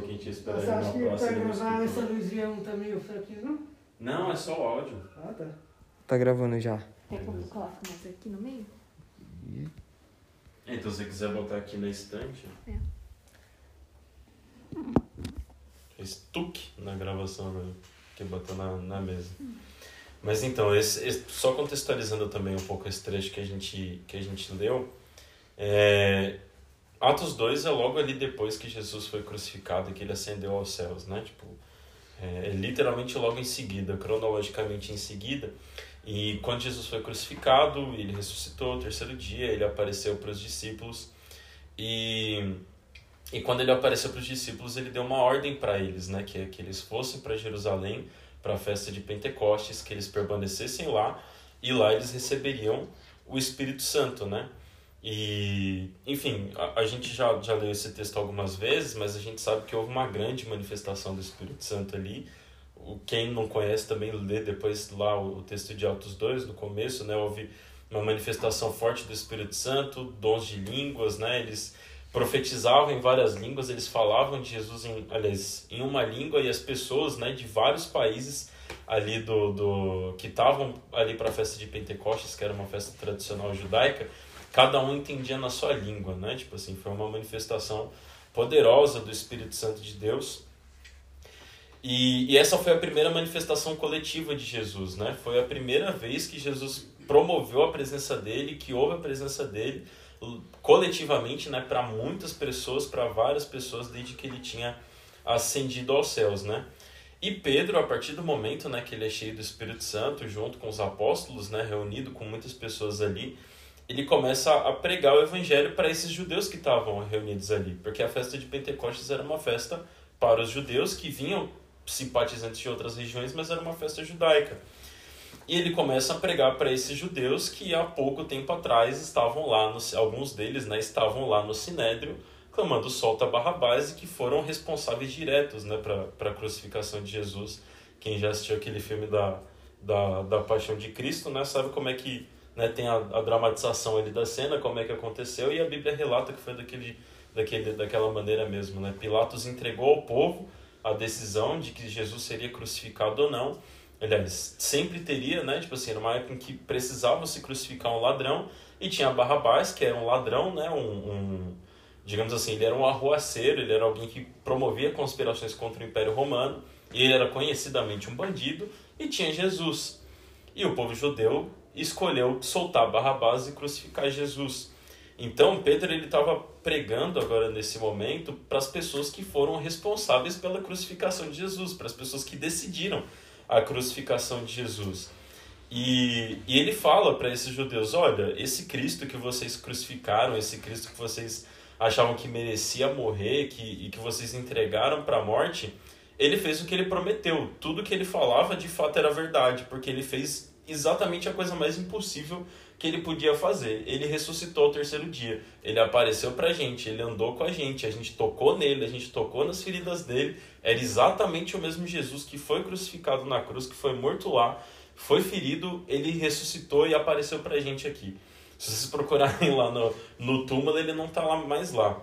que a gente espera Você acha que na pra próxima. gravar essa luzinha não tá meio fraquinho, não? Não, é só o áudio. Ah, tá. Tá gravando já. Quer que eu coloque mais aqui no meio? Então, se você quiser botar aqui na estante. É. Fez tuque na gravação né? que botou na, na mesa. Mas então, esse, esse- só contextualizando também um pouco esse trecho que a gente, que a gente leu, é, Atos 2 é logo ali depois que Jesus foi crucificado e que ele ascendeu aos céus, né? Tipo, é, é literalmente logo em seguida, cronologicamente em seguida. E quando Jesus foi crucificado, ele ressuscitou no terceiro dia, ele apareceu para os discípulos. E, e quando ele apareceu para os discípulos, ele deu uma ordem para eles, né? Que é que eles fossem para Jerusalém para a festa de Pentecostes, que eles permanecessem lá e lá eles receberiam o Espírito Santo, né? E, enfim, a, a gente já, já leu esse texto algumas vezes, mas a gente sabe que houve uma grande manifestação do Espírito Santo ali. O, quem não conhece também lê depois lá o, o texto de Atos 2, no começo, né? Houve uma manifestação forte do Espírito Santo, dons de línguas, né? Eles profetizavam em várias línguas, eles falavam de Jesus em, aliás, em uma língua e as pessoas, né, de vários países ali do, do que estavam ali para a festa de Pentecostes, que era uma festa tradicional judaica, cada um entendia na sua língua, né? Tipo assim, foi uma manifestação poderosa do Espírito Santo de Deus. E, e essa foi a primeira manifestação coletiva de Jesus, né? Foi a primeira vez que Jesus promoveu a presença dele, que houve a presença dele coletivamente, né, para muitas pessoas, para várias pessoas desde que ele tinha ascendido aos céus, né? E Pedro, a partir do momento, né, que ele é cheio do Espírito Santo, junto com os apóstolos, né, reunido com muitas pessoas ali, ele começa a pregar o evangelho para esses judeus que estavam reunidos ali, porque a festa de Pentecostes era uma festa para os judeus que vinham simpatizantes de outras regiões, mas era uma festa judaica. E ele começa a pregar para esses judeus que há pouco tempo atrás estavam lá, no, alguns deles né, estavam lá no Sinédrio, clamando solta Barrabás e que foram responsáveis diretos né, para a crucificação de Jesus. Quem já assistiu aquele filme da, da, da Paixão de Cristo né, sabe como é que né, tem a, a dramatização ali da cena, como é que aconteceu, e a Bíblia relata que foi daquele, daquele, daquela maneira mesmo. Né? Pilatos entregou ao povo a decisão de que Jesus seria crucificado ou não. Aliás, sempre teria, né? Tipo assim, numa época em que precisava se crucificar um ladrão, e tinha Barrabás, que era um ladrão, né? Um, um, digamos assim, ele era um arruaceiro, ele era alguém que promovia conspirações contra o Império Romano, e ele era conhecidamente um bandido, e tinha Jesus. E o povo judeu escolheu soltar Barrabás e crucificar Jesus. Então Pedro ele estava pregando agora nesse momento para as pessoas que foram responsáveis pela crucificação de Jesus, para as pessoas que decidiram a crucificação de Jesus. E, e ele fala para esses judeus: olha, esse Cristo que vocês crucificaram, esse Cristo que vocês achavam que merecia morrer que, e que vocês entregaram para a morte, ele fez o que ele prometeu. Tudo que ele falava de fato era verdade, porque ele fez exatamente a coisa mais impossível que ele podia fazer. Ele ressuscitou ao terceiro dia. Ele apareceu pra gente, ele andou com a gente, a gente tocou nele, a gente tocou nas feridas dele. Era exatamente o mesmo Jesus que foi crucificado na cruz, que foi morto lá, foi ferido, ele ressuscitou e apareceu pra gente aqui. Se vocês procurarem lá no, no túmulo, ele não tá lá mais lá.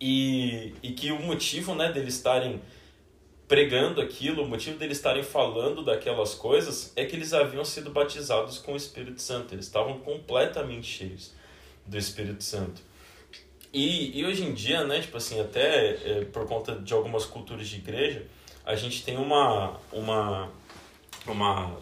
E, e que o motivo né, deles estarem pregando aquilo, o motivo deles estarem falando daquelas coisas é que eles haviam sido batizados com o Espírito Santo. Eles estavam completamente cheios do Espírito Santo. E, e hoje em dia, né, tipo assim, até é, por conta de algumas culturas de igreja, a gente tem uma, uma, uma,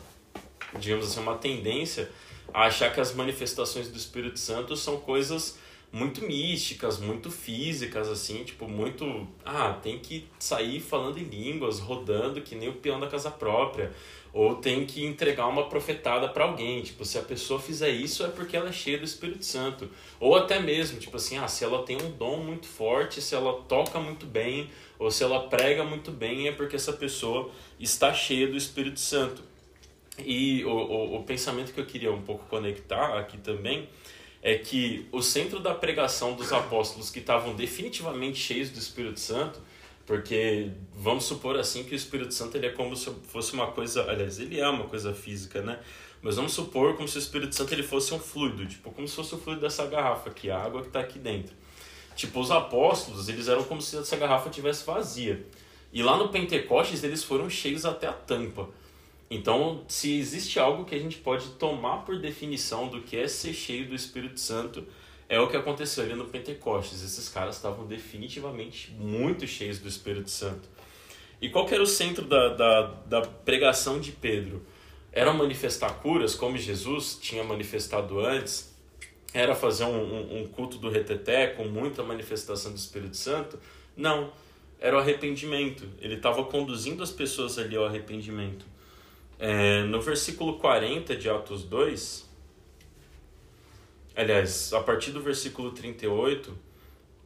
digamos assim, uma tendência a achar que as manifestações do Espírito Santo são coisas muito místicas, muito físicas, assim, tipo, muito. Ah, tem que sair falando em línguas, rodando que nem o peão da casa própria. Ou tem que entregar uma profetada para alguém. Tipo, se a pessoa fizer isso é porque ela é cheia do Espírito Santo. Ou até mesmo, tipo assim, ah, se ela tem um dom muito forte, se ela toca muito bem, ou se ela prega muito bem, é porque essa pessoa está cheia do Espírito Santo. E o, o, o pensamento que eu queria um pouco conectar aqui também é que o centro da pregação dos apóstolos que estavam definitivamente cheios do Espírito Santo, porque vamos supor assim que o Espírito Santo ele é como se fosse uma coisa, aliás, ele é uma coisa física, né? Mas vamos supor como se o Espírito Santo ele fosse um fluido, tipo como se fosse o fluido dessa garrafa aqui, a água que está aqui dentro. Tipo, os apóstolos, eles eram como se essa garrafa tivesse vazia. E lá no Pentecostes, eles foram cheios até a tampa. Então, se existe algo que a gente pode tomar por definição do que é ser cheio do Espírito Santo, é o que aconteceu ali no Pentecostes. Esses caras estavam definitivamente muito cheios do Espírito Santo. E qual era o centro da, da, da pregação de Pedro? Era manifestar curas, como Jesus tinha manifestado antes? Era fazer um, um, um culto do reteté com muita manifestação do Espírito Santo? Não, era o arrependimento. Ele estava conduzindo as pessoas ali ao arrependimento. É, no versículo 40 de Atos 2, aliás, a partir do versículo 38,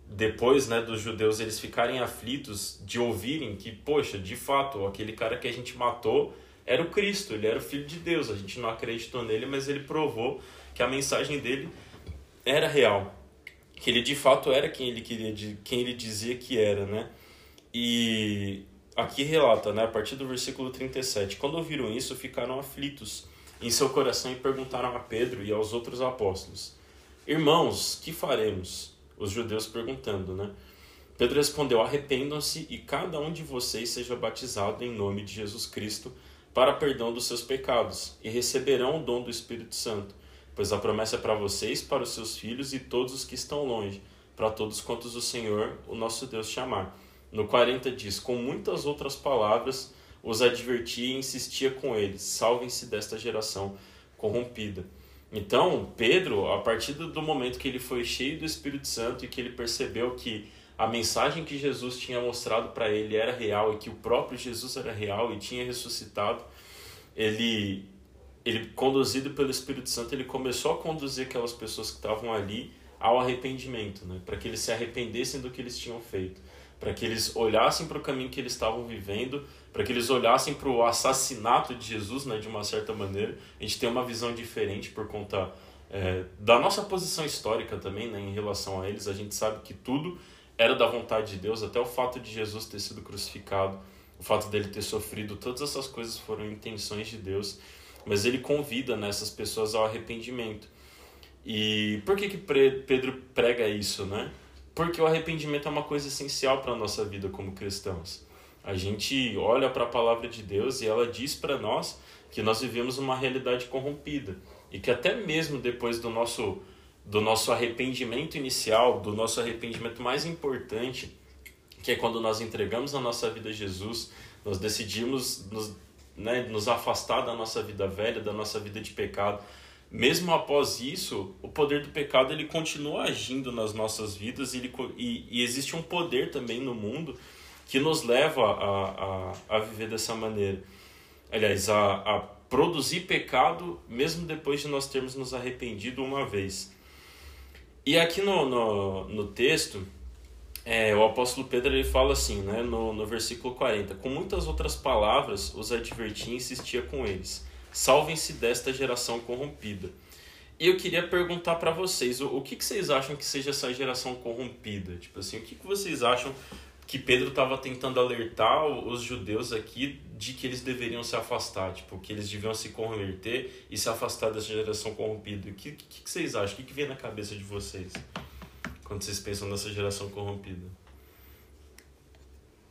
depois né, dos judeus eles ficarem aflitos de ouvirem que, poxa, de fato, aquele cara que a gente matou era o Cristo, ele era o Filho de Deus. A gente não acreditou nele, mas ele provou que a mensagem dele era real, que ele de fato era quem ele queria, quem ele dizia que era, né? E aqui relata, né, a partir do versículo 37, quando ouviram isso, ficaram aflitos em seu coração e perguntaram a Pedro e aos outros apóstolos: Irmãos, que faremos? os judeus perguntando, né? Pedro respondeu: Arrependam-se e cada um de vocês seja batizado em nome de Jesus Cristo para perdão dos seus pecados, e receberão o dom do Espírito Santo, pois a promessa é para vocês, para os seus filhos e todos os que estão longe, para todos quantos o Senhor, o nosso Deus, chamar. No 40 diz: Com muitas outras palavras os advertia e insistia com eles: Salvem-se desta geração corrompida. Então, Pedro, a partir do momento que ele foi cheio do Espírito Santo e que ele percebeu que a mensagem que Jesus tinha mostrado para ele era real e que o próprio Jesus era real e tinha ressuscitado, ele ele conduzido pelo Espírito Santo, ele começou a conduzir aquelas pessoas que estavam ali ao arrependimento, né? para que eles se arrependessem do que eles tinham feito, para que eles olhassem para o caminho que eles estavam vivendo para que eles olhassem para o assassinato de Jesus, né, de uma certa maneira. A gente tem uma visão diferente por conta é, da nossa posição histórica também, né, em relação a eles. A gente sabe que tudo era da vontade de Deus, até o fato de Jesus ter sido crucificado, o fato dele ter sofrido, todas essas coisas foram intenções de Deus. Mas ele convida né, pessoas ao arrependimento. E por que, que Pedro prega isso, né? Porque o arrependimento é uma coisa essencial para a nossa vida como cristãos. A gente olha para a palavra de Deus e ela diz para nós que nós vivemos uma realidade corrompida e que até mesmo depois do nosso do nosso arrependimento inicial, do nosso arrependimento mais importante, que é quando nós entregamos a nossa vida a Jesus, nós decidimos nos, né, nos afastar da nossa vida velha, da nossa vida de pecado. Mesmo após isso, o poder do pecado ele continua agindo nas nossas vidas e, ele, e, e existe um poder também no mundo que nos leva a, a, a viver dessa maneira. Aliás, a, a produzir pecado mesmo depois de nós termos nos arrependido uma vez. E aqui no, no, no texto, é, o apóstolo Pedro ele fala assim, né, no, no versículo 40: Com muitas outras palavras os advertia e insistia com eles: Salvem-se desta geração corrompida. E eu queria perguntar para vocês: o, o que, que vocês acham que seja essa geração corrompida? Tipo assim, o que, que vocês acham que Pedro estava tentando alertar os judeus aqui de que eles deveriam se afastar, tipo, que eles deviam se converter e se afastar dessa geração corrompida. O que, que, que vocês acham? O que, que vem na cabeça de vocês quando vocês pensam nessa geração corrompida?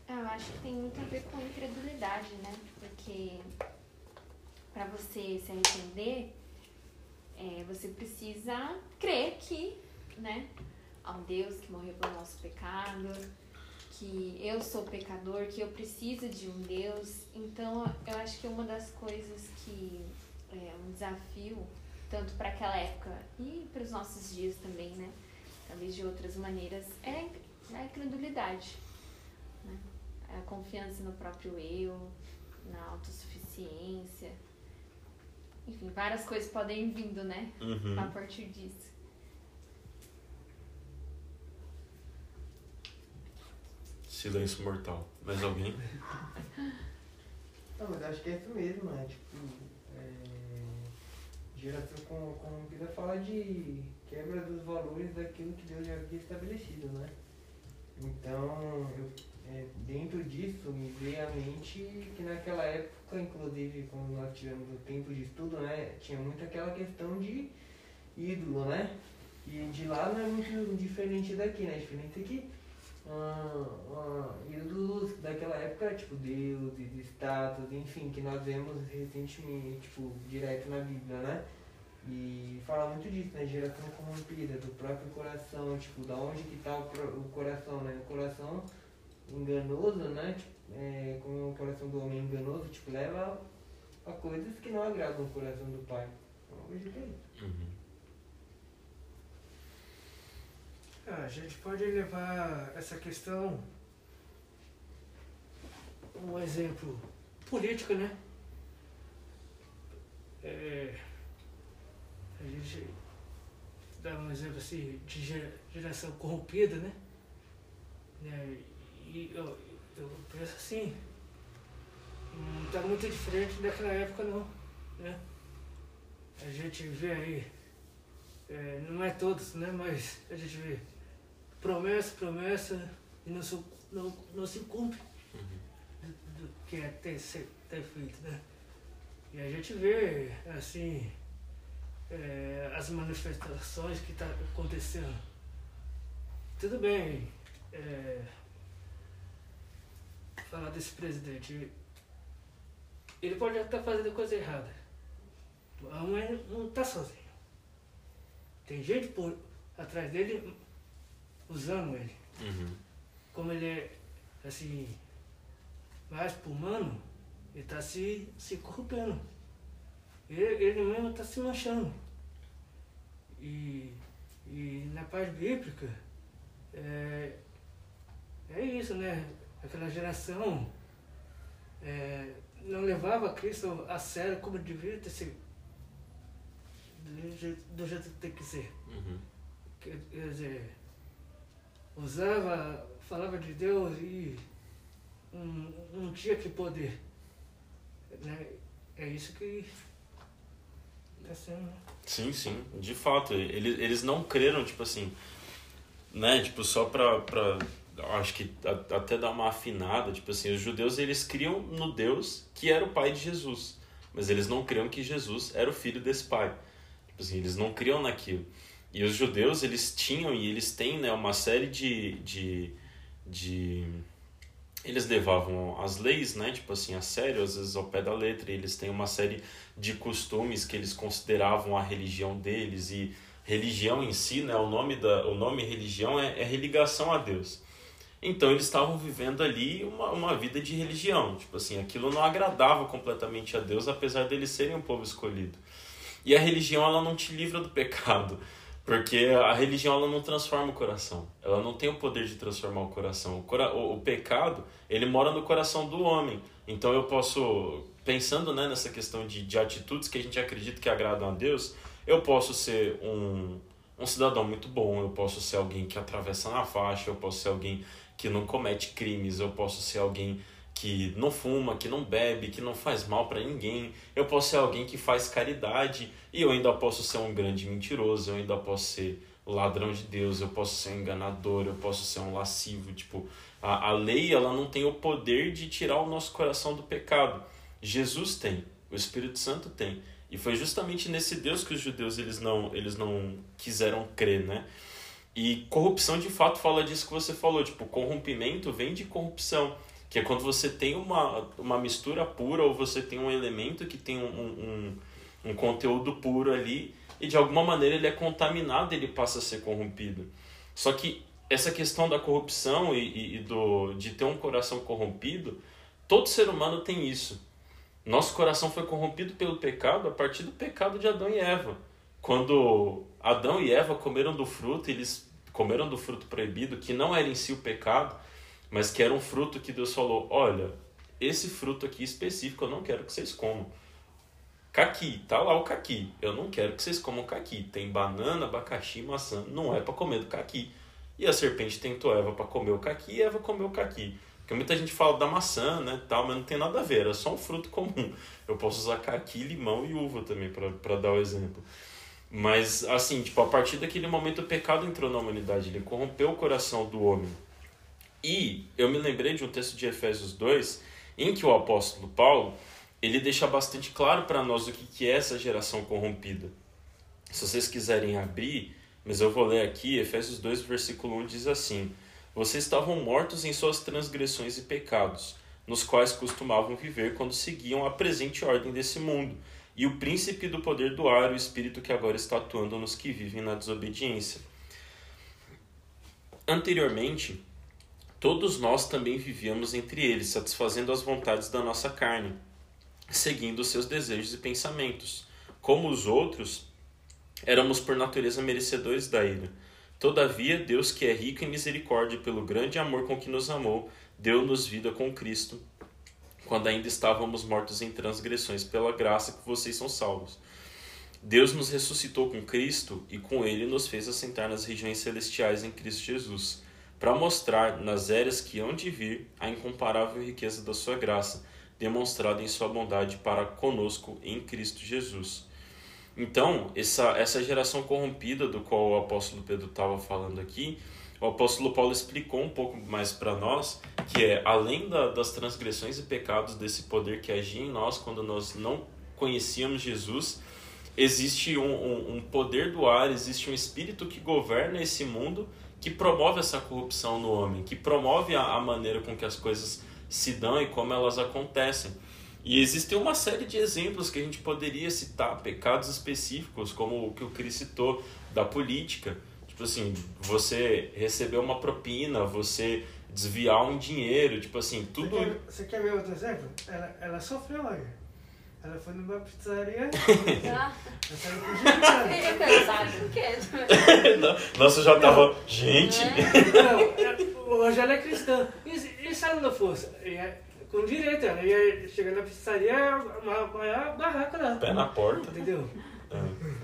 Eu acho que tem muito a ver com incredulidade, né? Porque para você se arrepender, é, você precisa crer que, né, há um Deus que morreu pelo nosso pecado, que eu sou pecador, que eu preciso de um Deus. Então, eu acho que uma das coisas que é um desafio, tanto para aquela época e para os nossos dias também, né? Talvez de outras maneiras, é a incredulidade. Né? A confiança no próprio eu, na autossuficiência. Enfim, várias coisas podem vindo, né? Uhum. A partir disso. Silêncio mortal. Mais alguém? Não, mas acho que é isso mesmo, né? Tipo, é, geração com, com vida fala de quebra dos valores daquilo que Deus já havia estabelecido, né? Então, eu, é, dentro disso, me veio à mente que naquela época, inclusive, quando nós tivemos o tempo de estudo, né? Tinha muito aquela questão de ídolo, né? E de lá não é muito diferente daqui, né? Diferente aqui. Ah, ah, ídolos daquela época, tipo deuses, estátuas, enfim, que nós vemos recentemente, tipo, direto na Bíblia, né? E fala muito disso, né? Geração corrompida, do próprio coração, tipo, da onde que tá o, o coração, né? O coração enganoso, né? Tipo, é, como o coração do homem é enganoso, tipo, leva a coisas que não agradam o coração do pai. É isso. Uhum. Ah, a gente pode levar essa questão um exemplo político, né? É, a gente dá um exemplo assim de gera- geração corrompida, né? Né, E eu, eu penso assim, não está muito diferente daquela época não, né? A gente vê aí, é, não é todos, né? Mas a gente vê promessa, promessa e não se, não, não se cumpre do, do que é ter, ser- ter feito, né? E a gente vê, assim, é, as manifestações que está acontecendo. Tudo bem, é, falar desse presidente, ele pode estar fazendo coisa errada, mas não está sozinho. Tem gente por atrás dele usando ele Uhum. como ele é assim mais humano, ele tá se, se corrompendo. Ele, ele mesmo tá se manchando. E, e na parte bíblica é, é isso, né? Aquela geração é, não levava Cristo a sério como devia ter sido. Do jeito, do jeito que tem que ser. Uhum. Quer quer dizer, usava, falava de Deus e não, não tinha que poder. Né? É isso que está sendo. né? Sim, sim, de fato. Eles, eles não creram, tipo assim, né? Tipo, só pra, pra eu acho que até dar uma afinada, tipo assim, os judeus eles criam no Deus que era o pai de Jesus, mas eles não criam que Jesus era o filho desse pai. Tipo assim, eles não criam naquilo. E os judeus, eles tinham e eles têm, né, uma série de, de, de eles levavam as leis, né, tipo assim, a sério, às vezes ao pé da letra, e eles têm uma série de costumes que eles consideravam a religião deles e religião em si, né, o nome da o nome religião é, é religação a Deus. Então eles estavam vivendo ali uma, uma vida de religião, tipo assim, aquilo não agradava completamente a Deus, apesar deles serem um povo escolhido. E a religião ela não te livra do pecado, porque a religião ela não transforma o coração. Ela não tem o poder de transformar o coração. O, cora o, o pecado, ele mora no coração do homem. Então eu posso, pensando né, nessa questão de, de atitudes que a gente acredita que agradam a Deus, eu posso ser um, um cidadão muito bom, eu posso ser alguém que atravessa na faixa, eu posso ser alguém que não comete crimes, eu posso ser alguém que não fuma, que não bebe, que não faz mal para ninguém. Eu posso ser alguém que faz caridade e eu ainda posso ser um grande mentiroso, eu ainda posso ser ladrão de Deus, eu posso ser um enganador, eu posso ser um lascivo, tipo, a, a lei ela não tem o poder de tirar o nosso coração do pecado. Jesus tem, o Espírito Santo tem. E foi justamente nesse Deus que os judeus eles não, eles não quiseram crer, né? E corrupção de fato fala disso que você falou, tipo, corrompimento vem de corrupção, que é quando você tem uma, uma mistura pura ou você tem um elemento que tem um, um, um conteúdo puro ali e de alguma maneira ele é contaminado, ele passa a ser corrompido. Só que essa questão da corrupção e, e, e do, de ter um coração corrompido, todo ser humano tem isso. Nosso coração foi corrompido pelo pecado a partir do pecado de Adão e Eva. Quando Adão e Eva comeram do fruto, eles comeram do fruto proibido, que não era em si o pecado, mas que era um fruto que Deus falou: olha, esse fruto aqui específico eu não quero que vocês comam. Caqui, tá lá o caqui. Eu não quero que vocês comam caqui. Tem banana, abacaxi, maçã. Não é para comer do caqui. E a serpente tentou Eva para comer o caqui e Eva comeu o caqui. Porque muita gente fala da maçã, né, tal, mas não tem nada a ver, é só um fruto comum. Eu posso usar caqui, limão e uva também para dar o exemplo. Mas, assim, tipo, a partir daquele momento o pecado entrou na humanidade, ele corrompeu o coração do homem. E eu me lembrei de um texto de Efésios 2, em que o apóstolo Paulo, ele deixa bastante claro para nós o que, que é essa geração corrompida. Se vocês quiserem abrir mas eu vou ler aqui, Efésios 2, versículo 1 diz assim: Vocês estavam mortos em suas transgressões e pecados, nos quais costumavam viver quando seguiam a presente ordem desse mundo, e o príncipe do poder do ar, o espírito que agora está atuando nos que vivem na desobediência. Anteriormente, todos nós também vivíamos entre eles, satisfazendo as vontades da nossa carne, seguindo seus desejos e pensamentos. Como os outros, éramos por natureza merecedores da ira. Todavia, Deus, que é rico em misericórdia pelo grande amor com que nos amou, deu-nos vida com Cristo, quando ainda estávamos mortos em transgressões, pela graça que vocês são salvos. Deus nos ressuscitou com Cristo e com ele nos fez assentar nas regiões celestiais em Cristo Jesus, para mostrar nas eras que hão de vir a incomparável riqueza da sua graça, demonstrada em sua bondade para conosco em Cristo Jesus. Então, essa, essa geração corrompida do qual o apóstolo Pedro estava falando aqui, o apóstolo Paulo explicou um pouco mais para nós que é além da, das transgressões e pecados desse poder que agia em nós quando nós não conhecíamos Jesus, existe um, um, um poder do ar, existe um espírito que governa esse mundo que promove essa corrupção no homem, que promove a, a maneira com que as coisas se dão e como elas acontecem. E existem uma série de exemplos que a gente poderia citar, pecados específicos, como o que o Cris citou, da política. Tipo assim, você receber uma propina, você desviar um dinheiro, tipo assim, tudo. Você quer, você quer ver outro exemplo? Ela, ela sofreu lá. Ela foi numa pizzaria. Ela saiu? Nossa, já tava. Gente! Não, é- hoje ela é cristã. E, se- e se ela não fosse? Ia, com direito, ela ia chegar na pizzaria, apanhar a barraca lá. Pé na porta. Entendeu? É.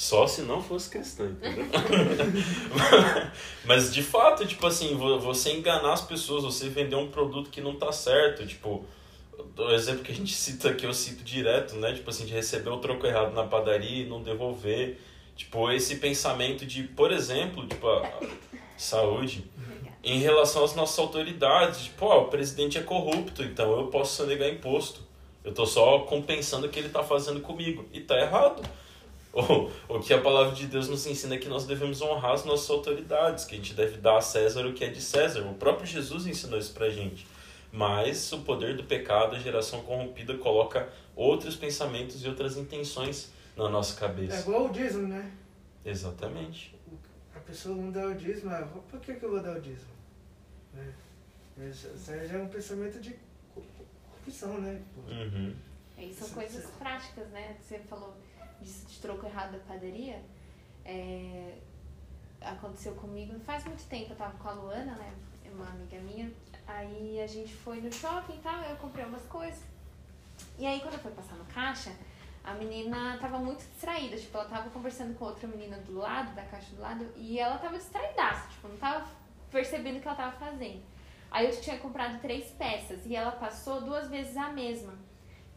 Só se não fosse cristã, entendeu? Mas de fato, tipo assim, vo- você enganar as pessoas, você vender um produto que não tá certo, tipo, o exemplo que a gente cita aqui, eu cito direto, né? Tipo assim, de receber o troco errado na padaria e não devolver. Tipo, esse pensamento de, por exemplo, tipo, a saúde, em relação às nossas autoridades, tipo, ó, o presidente é corrupto, então eu posso sonegar imposto. Eu tô só compensando o que ele tá fazendo comigo. E tá errado. O, o que a palavra de Deus nos ensina é que nós devemos honrar as nossas autoridades, que a gente deve dar a César o que é de César. O próprio Jesus ensinou isso pra gente. Mas o poder do pecado, a geração corrompida, coloca outros pensamentos e outras intenções na nossa É cabeça. igual o dízimo, né? Exatamente. A pessoa não dá o dízimo, ah, por que, que eu vou dar o dízimo? Né? Isso aí já é um pensamento de co- corrupção, né? Uhum. Aí são coisas práticas, né? Você falou disso de troco errado da padaria. É, aconteceu comigo não faz muito tempo. Eu tava com a Luana, né? Uma amiga minha. Aí a gente foi no shopping e tal. Eu comprei umas coisas. E aí quando eu fui passar no caixa, a menina tava muito distraída. Tipo, ela tava conversando com outra menina do lado, da caixa do lado. E ela tava distraidaça. Tipo, não tava percebendo o que ela tava fazendo. Aí eu tinha comprado três peças. E ela passou duas vezes a mesma.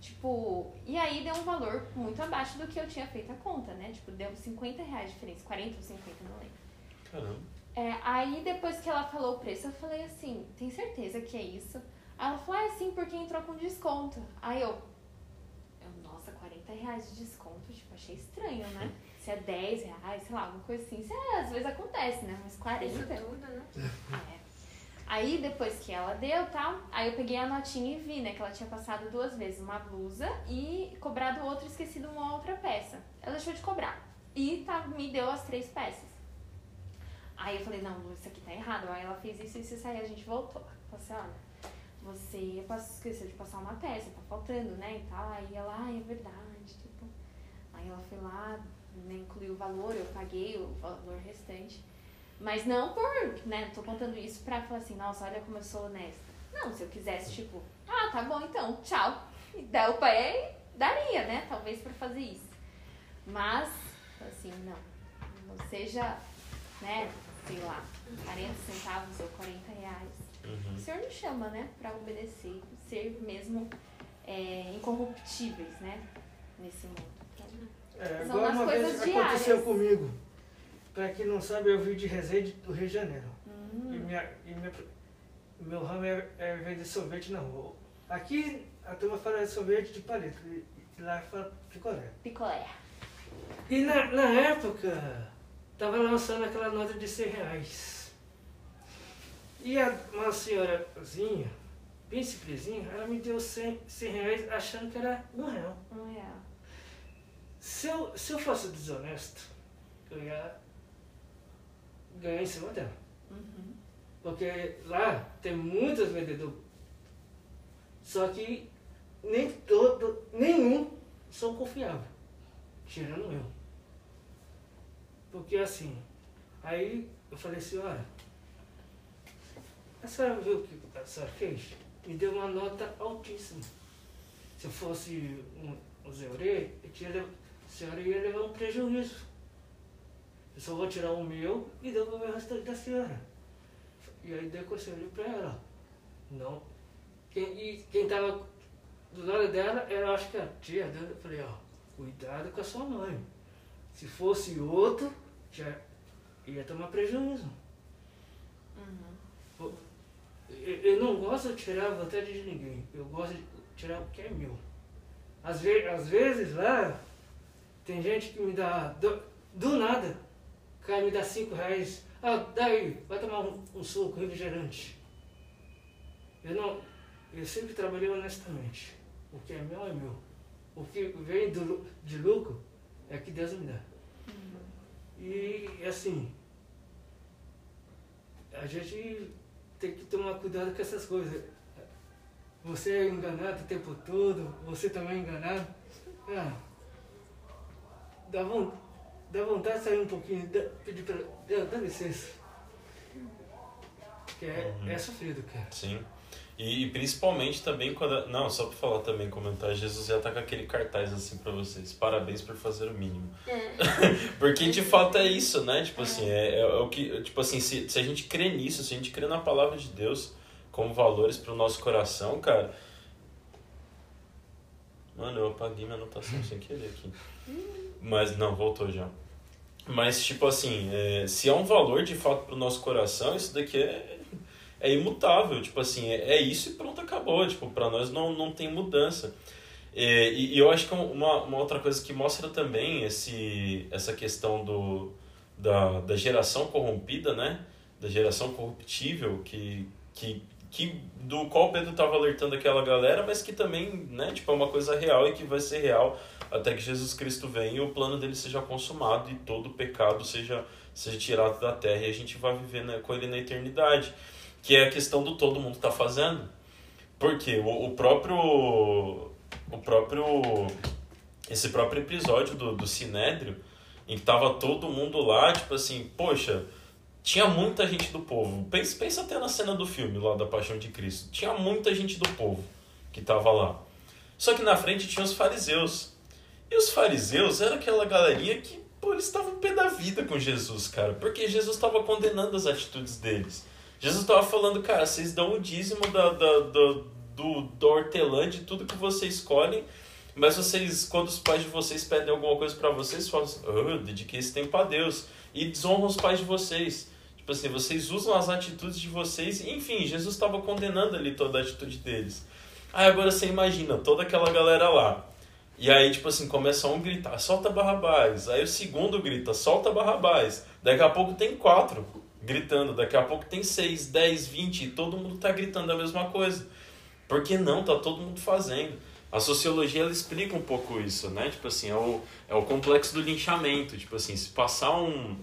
Tipo, e aí deu um valor muito abaixo do que eu tinha feito a conta, né? Tipo, deu 50 reais de diferença, 40 ou 50, não lembro. Caramba. É, aí depois que ela falou o preço, eu falei assim, tem certeza que é isso? Aí ela falou, ah, é sim, porque entrou com desconto. Aí eu, eu, nossa, 40 reais de desconto, tipo, achei estranho, né? Se é 10 reais, sei lá, alguma coisa assim. Isso é, às vezes acontece, né? Mas 40. Isso tudo, né? É. Aí depois que ela deu tal, aí eu peguei a notinha e vi, né, que ela tinha passado duas vezes uma blusa e cobrado outra esquecido uma outra peça. Ela deixou de cobrar. E tá, me deu as três peças. Aí eu falei, não, Lu, isso aqui tá errado. Aí ela fez isso e isso aí a gente voltou. Falei assim, olha, você esqueceu de passar uma peça, tá faltando, né? E tal. Aí ela, ah, é verdade, tipo. Aí ela foi lá, né, incluiu o valor, eu paguei o valor restante. Mas não por, né, tô contando isso pra falar assim, nossa, olha como eu sou honesta. Não, se eu quisesse, tipo, ah, tá bom então, tchau. E dar o pé, daria, né, talvez pra fazer isso. Mas, assim, não. Não seja, né, sei lá, 40 centavos ou 40 reais. Uhum. O Senhor nos chama, né, pra obedecer, ser mesmo é, incorruptíveis, né, nesse mundo. Então, É, São igual as uma coisas vez aconteceu diárias. comigo. Pra quem não sabe, eu vim de Resende do Rio de Janeiro. E, hum, minha, e minha, meu ramo é, é vender sorvete na rua. Aqui a turma fala sorvete de palito, e, e lá fala picolé. picolé. E na, na época, tava lançando aquela nota de 100 reais. E a, uma senhorazinha, bem simplesinha, ela me deu 100, 100 reais achando que era um real. Um real. Se eu, se eu fosse desonesto, eu ia ganhar em cima dela. Uhum. Porque lá tem muitos vendedores. Só que nem todo, nenhum são confiáveis. Tirando eu. Porque assim, aí eu falei, senhora, a senhora viu o que a senhora fez? Me deu uma nota altíssima. Se eu fosse um, um eu tinha, a senhora ia levar um prejuízo. Eu só vou tirar o meu e devolver o restante da senhora. E aí depois eu olhei pra ela. Não. Quem, e quem tava do lado dela era, acho que a tia dela. Eu falei, ó, cuidado com a sua mãe. Se fosse outro, já ia tomar prejuízo. Uhum. Eu, eu não gosto de tirar a vontade de ninguém. Eu gosto de tirar o que é meu. Às, ve às vezes lá, tem gente que me dá, do, do nada, cara me dá cinco reais. Ah, daí, vai tomar um, um suco refrigerante. Eu não, eu sempre trabalhei honestamente. O que é meu é meu. O que vem do, de lucro é que Deus me dá. E assim, a gente tem que tomar cuidado com essas coisas. Você é enganado o tempo todo, você também é enganado. Ah, dá, von, dá vontade de sair um pouquinho, dá, pedir pra. Dá, dá licença. Que é, Uhum. é sofrido, cara. Sim. E, e principalmente também quando. Não, só pra falar também, comentar, Jesus já tá com aquele cartaz assim pra vocês. Parabéns por fazer o mínimo. Porque de fato é isso, né? Tipo assim, é, é o que. Tipo assim, se, se a gente crê nisso, se a gente crê na palavra de Deus como valores pro nosso coração, cara. Mano, eu apaguei minha anotação sem querer aqui. Mas não, voltou já. Mas, tipo assim, é, se é um valor de fato pro nosso coração, isso daqui é, é imutável. Tipo assim, é, é isso e pronto, acabou. Tipo, pra nós não, não tem mudança. É, e, e eu acho que uma, uma outra coisa que mostra também esse, essa questão do, da, da geração corrompida, né? Da geração corruptível, que, que, que do qual o Pedro estava alertando aquela galera, mas que também, né? Tipo, é uma coisa real e que vai ser real até que Jesus Cristo venha e o plano dele seja consumado e todo o pecado seja, seja tirado da terra e a gente vai viver né, com ele na eternidade. Que é a questão do todo mundo tá fazendo. Porque o, o próprio. O próprio. Esse próprio episódio do, do Sinédrio, em que tava todo mundo lá, tipo assim, poxa, tinha muita gente do povo. Pensa, pensa até na cena do filme lá da Paixão de Cristo. Tinha muita gente do povo que tava lá. Só que na frente tinha os fariseus. E os fariseus era aquela galerinha que, pô, eles estavam pé da vida com Jesus, cara. Porque Jesus estava condenando as atitudes deles. Jesus estava falando, cara, vocês dão o dízimo da, da, da, do, do hortelã, de tudo que vocês escolhem, mas vocês, quando os pais de vocês pedem alguma coisa para vocês, falam assim, oh, eu dediquei esse tempo a Deus. E desonram os pais de vocês. Tipo assim, vocês usam as atitudes de vocês. Enfim, Jesus estava condenando ali toda a atitude deles. Aí agora você imagina, toda aquela galera lá. E aí, tipo assim, começa um gritar, solta Barrabás. Aí o segundo grita, solta Barrabás. Daqui a pouco tem quatro gritando, daqui a pouco tem seis, dez, vinte, e todo mundo tá gritando a mesma coisa. Por que não? Tá todo mundo fazendo. A sociologia ela explica um pouco isso, né? Tipo assim, é o, é o complexo do linchamento. Tipo assim, se passar um.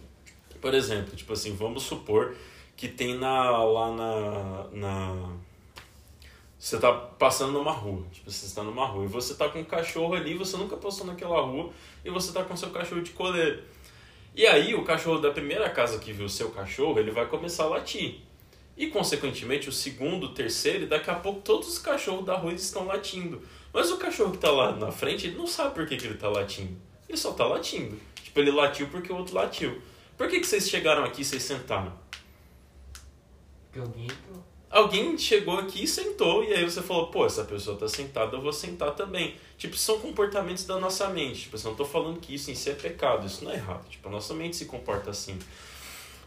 Por exemplo, tipo assim, vamos supor que tem na, lá na, na. Você tá passando numa rua. Tipo, você está numa rua. E você tá com um cachorro ali, você nunca passou naquela rua, e você tá com seu cachorro de coleira. E aí, o cachorro da primeira casa que viu o seu cachorro, ele vai começar a latir. E, consequentemente, o segundo, o terceiro, e daqui a pouco todos os cachorros da rua estão latindo. Mas o cachorro que tá lá na frente, ele não sabe por que, que ele tá latindo. Ele só tá latindo. Tipo, ele latiu porque o outro latiu. Por que, que vocês chegaram aqui e vocês sentaram? Porque alguém entrou. Alguém chegou aqui e sentou, e aí você falou, pô, essa pessoa tá sentada, eu vou sentar também. Tipo, são comportamentos da nossa mente. Tipo, eu não tô falando que isso em si é pecado, isso não é errado. Tipo, a nossa mente se comporta assim.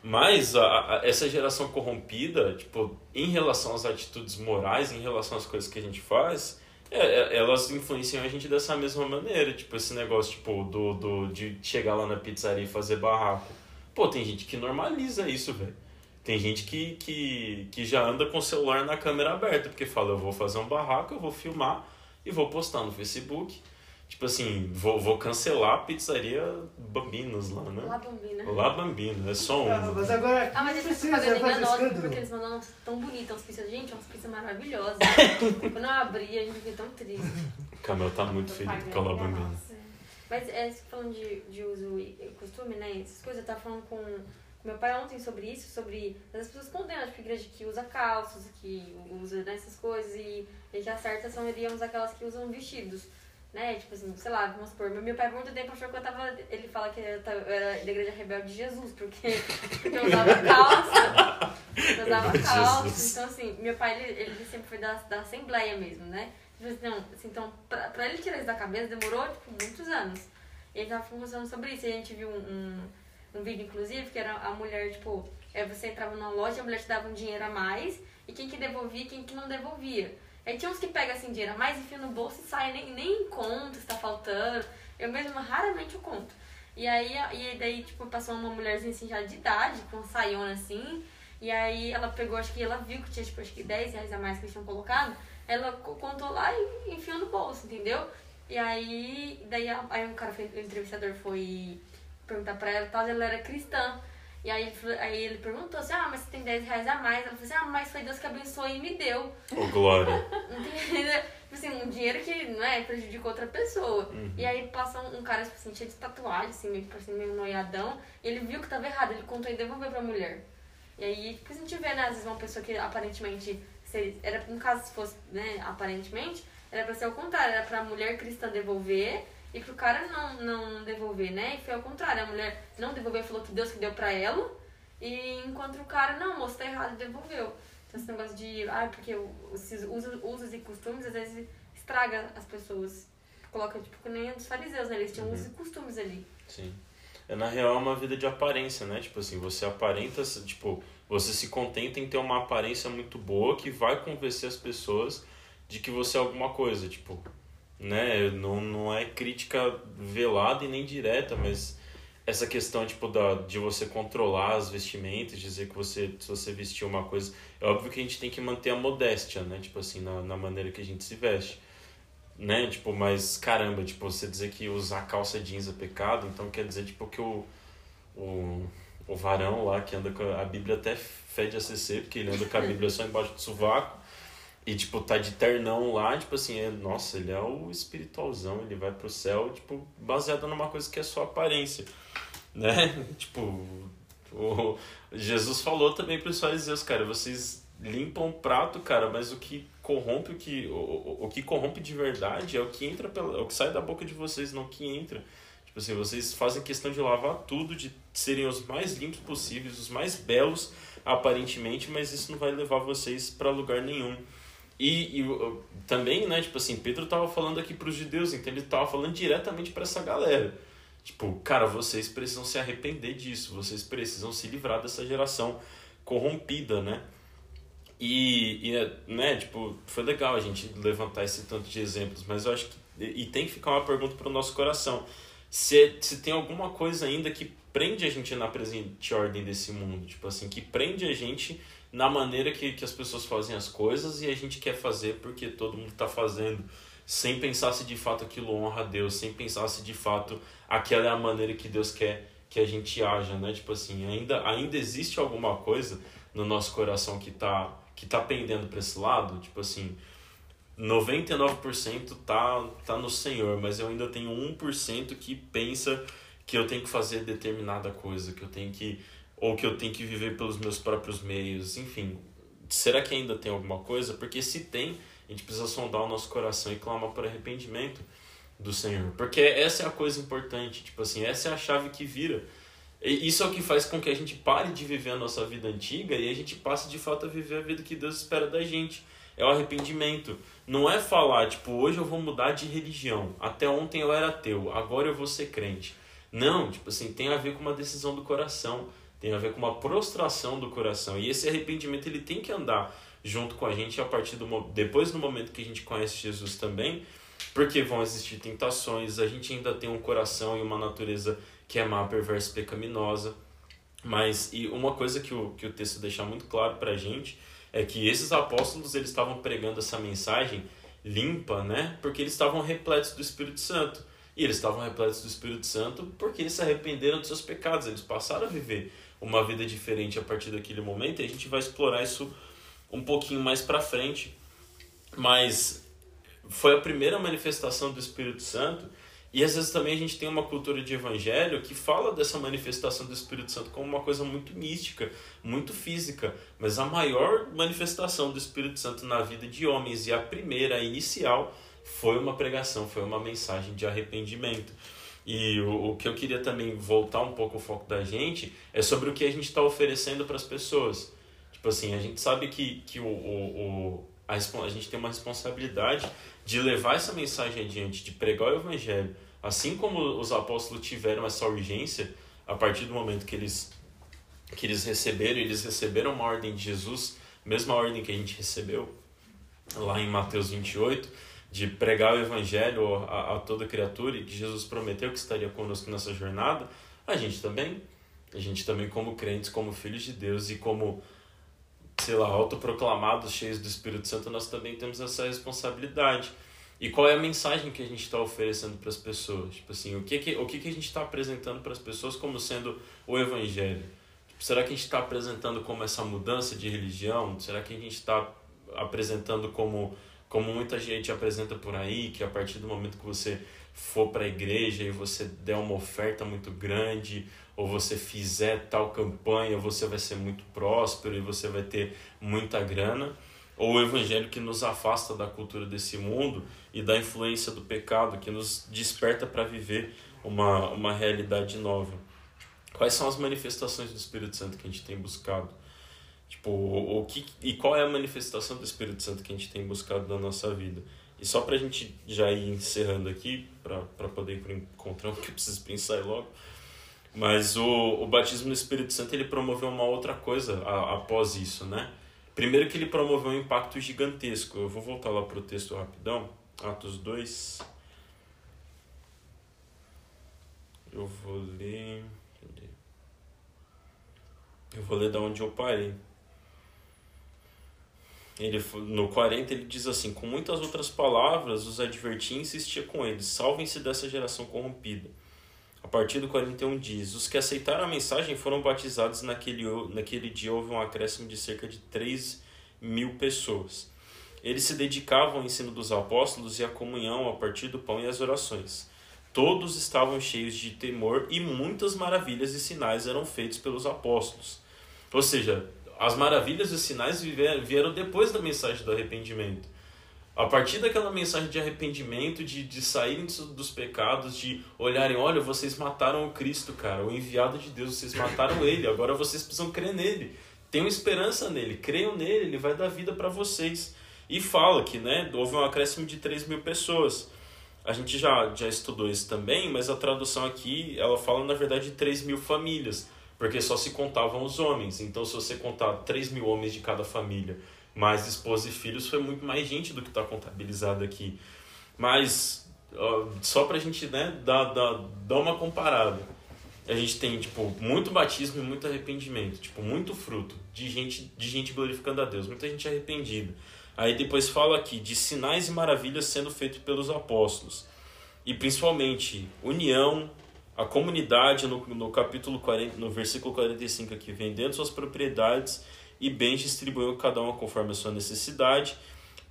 Mas a, a, essa geração corrompida, tipo, em relação às atitudes morais, em relação às coisas que a gente faz, é, é, elas influenciam a gente dessa mesma maneira. Tipo, esse negócio, tipo, do, do, de chegar lá na pizzaria e fazer barraco. Pô, tem gente que normaliza isso, velho. Tem gente que, que, que já anda com o celular na câmera aberta, porque fala, eu vou fazer um barraco, eu vou filmar e vou postar no Facebook. Tipo assim, vou, vou cancelar a pizzaria Bambinos lá, né? Lá Bambina. Lá Bambino, é só Ah, um. mas agora. Ah, mas eles precisa estão pagando fazer enganoso escândalo. porque eles mandaram tão bonitas, umas pizzas. Gente, umas pizzas maravilhosas. Quando eu abri, a gente fiquei tão triste. O Camel tá muito feliz com a La Bambino. enganoso. Mas é, falando de, de uso e costume, né? Essas coisas, eu tava falando com meu pai ontem sobre isso, sobre as pessoas condenam, tipo, igreja que usa calços, que usa né, essas coisas, e, e que as certas são iriam aquelas que usam vestidos. Né? Tipo assim, sei lá, vamos supor, meu pai por muito tempo achou que eu tava. Ele fala que eu, tava, eu era da igreja rebelde de Jesus, porque, porque eu usava calça. Eu usava calça. Então, assim, meu pai, ele, ele sempre foi da, da Assembleia mesmo, né? Não, assim, então, pra, pra ele tirar isso da cabeça demorou, tipo, muitos anos. E ele tava conversando sobre isso. E a gente viu um, um, um vídeo, inclusive, que era a mulher, tipo, é, você entrava numa loja, a mulher te dava um dinheiro a mais, e quem que devolvia quem que não devolvia. Aí tinha uns que pegam assim dinheiro a mais, enfia no bolso e sai, nem, nem conta se tá faltando. Eu mesma raramente eu conto. E aí, e daí, tipo, passou uma mulherzinha assim já de idade, com um saiona assim. E aí ela pegou, acho que ela viu que tinha, tipo, acho que 10 reais a mais que eles tinham colocado. Ela co- contou lá e enfiou no bolso, entendeu? E aí, daí a- aí um cara, foi, o entrevistador foi perguntar pra ela e tal, ela era cristã. E aí ele, aí ele perguntou assim, ah, mas você tem 10 reais a mais? Ela falou assim, ah, mas foi Deus que abençoou e me deu. Ô, Glória. Entendeu? Tipo assim, um dinheiro que não é, prejudicou outra pessoa. E aí passa um, um cara, tipo assim, cheio de tatuagem, assim, meio, parecendo meio noiadão. E ele viu que tava errado, ele contou e devolveu pra mulher. E aí, tipo, a gente vê, né, às vezes uma pessoa que aparentemente, se, era, no caso, se fosse, né, aparentemente, era pra ser o contrário, era pra mulher cristã devolver e pro cara não, não devolver, né? E foi ao contrário, a mulher não devolveu e falou que Deus que deu pra ela, e enquanto o cara, não, moço, tá errado, e devolveu. Então esse negócio de, ah, porque esses usos, usos e costumes às vezes estraga as pessoas. Coloca, tipo, que nem os fariseus, né? Eles tinham usos e costumes ali. Sim. É, na real, é uma vida de aparência, né? Tipo assim, você aparenta, tipo, você se contenta em ter uma aparência muito boa que vai convencer as pessoas de que você é alguma coisa, tipo, né? Não, não é crítica velada e nem direta, mas essa questão, tipo, da, de você controlar as vestimentas, dizer que você, se você vestiu uma coisa... É óbvio que a gente tem que manter a modéstia, né? Tipo assim, na, na maneira que a gente se veste né? Tipo, mas caramba, tipo, você dizer que usar calça jeans é pecado, então quer dizer, tipo, que o, o, o varão lá que anda com a, Bíblia até fede a CC, porque ele anda com a Bíblia só embaixo do sovaco e, tipo, tá de ternão lá, tipo assim, é, nossa, ele é o espiritualzão, ele vai pro céu, tipo, baseado numa coisa que é só aparência, né? tipo, o, Jesus falou também pros fariseus, cara, vocês limpam o prato, cara, mas o que corrompe o que o, o, que corrompe de verdade é o que entra pela, o que sai da boca de vocês, não o que entra. Tipo assim, vocês fazem questão de lavar tudo, de serem os mais limpos possíveis, os mais belos aparentemente, mas isso não vai levar vocês para lugar nenhum. E, e uh, também, né, tipo assim, Pedro tava falando aqui para os judeus, então ele tava falando diretamente para essa galera. Tipo, cara, vocês precisam se arrepender disso, vocês precisam se livrar dessa geração corrompida, né? E, e, né, tipo, foi legal a gente levantar esse tanto de exemplos, mas eu acho que. E tem que ficar uma pergunta para o nosso coração. Se, se tem alguma coisa ainda que prende a gente na presente ordem desse mundo, tipo assim, que prende a gente na maneira que, que as pessoas fazem as coisas e a gente quer fazer porque todo mundo está fazendo, sem pensar se de fato aquilo honra a Deus, sem pensar se de fato aquela é a maneira que Deus quer que a gente haja, né? Tipo assim, ainda, ainda existe alguma coisa no nosso coração que tá, que tá pendendo para esse lado, tipo assim, 99% tá, tá no Senhor, mas eu ainda tenho 1% que pensa que eu tenho que fazer determinada coisa, que eu tenho que ou que eu tenho que viver pelos meus próprios meios, enfim. Será que ainda tem alguma coisa? Porque se tem, a gente precisa sondar o nosso coração e clamar por arrependimento do Senhor. Porque essa é a coisa importante, tipo assim, essa é a chave que vira. E isso é o que faz com que a gente pare de viver a nossa vida antiga e a gente passe de fato a viver a vida que Deus espera da gente. É o arrependimento. Não é falar, tipo, hoje eu vou mudar de religião. Até ontem eu era ateu, agora eu vou ser crente. Não, tipo assim, tem a ver com uma decisão do coração, tem a ver com uma prostração do coração. E esse arrependimento ele tem que andar junto com a gente a partir do depois do momento que a gente conhece Jesus também, porque vão existir tentações, a gente ainda tem um coração e uma natureza que é má, perversa pecaminosa. Mas e uma coisa que o, que o texto deixa muito claro para a gente é que esses apóstolos eles estavam pregando essa mensagem limpa, né? Porque eles estavam repletos do Espírito Santo. E eles estavam repletos do Espírito Santo porque eles se arrependeram dos seus pecados, eles passaram a viver uma vida diferente a partir daquele momento e a gente vai explorar isso um pouquinho mais para frente. Mas foi a primeira manifestação do Espírito Santo e às vezes também a gente tem uma cultura de evangelho que fala dessa manifestação do Espírito Santo como uma coisa muito mística, muito física, mas a maior manifestação do Espírito Santo na vida de homens e a primeira, a inicial, foi uma pregação, foi uma mensagem de arrependimento. E o, o que eu queria também voltar um pouco o foco da gente é sobre o que a gente está oferecendo para as pessoas. Tipo assim, a gente sabe que, que o, o, o a, a gente tem uma responsabilidade de levar essa mensagem adiante, de pregar o evangelho, assim como os apóstolos tiveram essa urgência a partir do momento que eles que eles receberam, eles receberam uma ordem de Jesus, mesma ordem que a gente recebeu lá em Mateus 28, de pregar o evangelho a, a toda criatura e que Jesus prometeu que estaria conosco nessa jornada, a gente também, a gente também como crentes, como filhos de Deus e como sei lá, autoproclamados, cheios do Espírito Santo, nós também temos essa responsabilidade. E qual é a mensagem que a gente está oferecendo para as pessoas? Tipo assim, o que, que, o que, que a gente está apresentando para as pessoas como sendo o Evangelho? Tipo, será que a gente está apresentando como essa mudança de religião? Será que a gente está apresentando como, como muita gente apresenta por aí, que a partir do momento que você for para a igreja e você der uma oferta muito grande, ou você fizer tal campanha, você vai ser muito próspero e você vai ter muita grana, ou o evangelho que nos afasta da cultura desse mundo e da influência do pecado, que nos desperta para viver uma, uma realidade nova. Quais são as manifestações do Espírito Santo que a gente tem buscado? Tipo, o, que, e qual é a manifestação do Espírito Santo que a gente tem buscado na nossa vida? E só para a gente já ir encerrando aqui, para poder para o que eu preciso pensar logo, mas o, o batismo no Espírito Santo ele promoveu uma outra coisa a, após isso, né? Primeiro que ele promoveu um impacto gigantesco. Eu vou voltar lá para o texto rapidão. Atos 2. Eu vou ler. Eu vou ler da onde eu parei. Ele, no 40 ele diz assim: Com muitas outras palavras, os advertia e insistia com eles: Salvem-se dessa geração corrompida. A partir do 41 diz: Os que aceitaram a mensagem foram batizados naquele, naquele dia. Houve um acréscimo de cerca de 3 mil pessoas. Eles se dedicavam ao ensino dos apóstolos e à comunhão a partir do pão e as orações. Todos estavam cheios de temor e muitas maravilhas e sinais eram feitos pelos apóstolos. Ou seja, as maravilhas e sinais vieram depois da mensagem do arrependimento. A partir daquela mensagem de arrependimento, de, de saírem dos pecados, de olharem, olha, vocês mataram o Cristo, cara, o enviado de Deus, vocês mataram ele, agora vocês precisam crer nele. Tenham esperança nele, creiam nele, ele vai dar vida para vocês. E fala que né, houve um acréscimo de 3 mil pessoas. A gente já, já estudou isso também, mas a tradução aqui, ela fala na verdade de 3 mil famílias, porque só se contavam os homens. Então, se você contar 3 mil homens de cada família mais esposa e filhos foi muito mais gente do que está contabilizado aqui. Mas só para a gente né, dar, dar, dar uma comparada. A gente tem tipo muito batismo e muito arrependimento, tipo muito fruto de gente de gente glorificando a Deus, muita gente arrependida. Aí depois fala aqui de sinais e maravilhas sendo feitos pelos apóstolos. E principalmente união, a comunidade no, no capítulo 40, no versículo 45 aqui, vendendo suas propriedades e bens distribuiu cada um conforme a sua necessidade.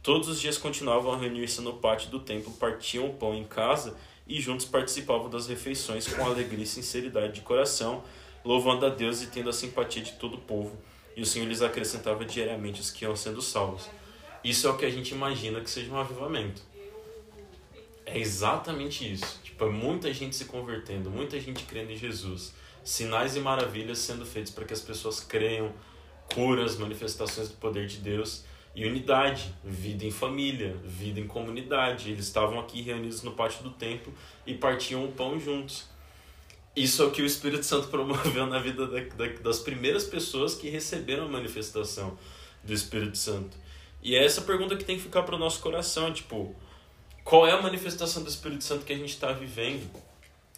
Todos os dias continuavam a reunir-se no pátio do templo, partiam o pão em casa e juntos participavam das refeições com alegria e sinceridade de coração, louvando a Deus e tendo a simpatia de todo o povo. E o Senhor lhes acrescentava diariamente os que iam sendo salvos. Isso é o que a gente imagina que seja um avivamento. É exatamente isso. Tipo, é muita gente se convertendo, muita gente crendo em Jesus. Sinais e maravilhas sendo feitos para que as pessoas creiam, curas, manifestações do poder de Deus e unidade, vida em família, vida em comunidade. Eles estavam aqui reunidos no pátio do templo e partiam o pão juntos. Isso é o que o Espírito Santo promoveu na vida da, da, das primeiras pessoas que receberam a manifestação do Espírito Santo. E é essa pergunta que tem que ficar para o nosso coração, tipo, qual é a manifestação do Espírito Santo que a gente está vivendo?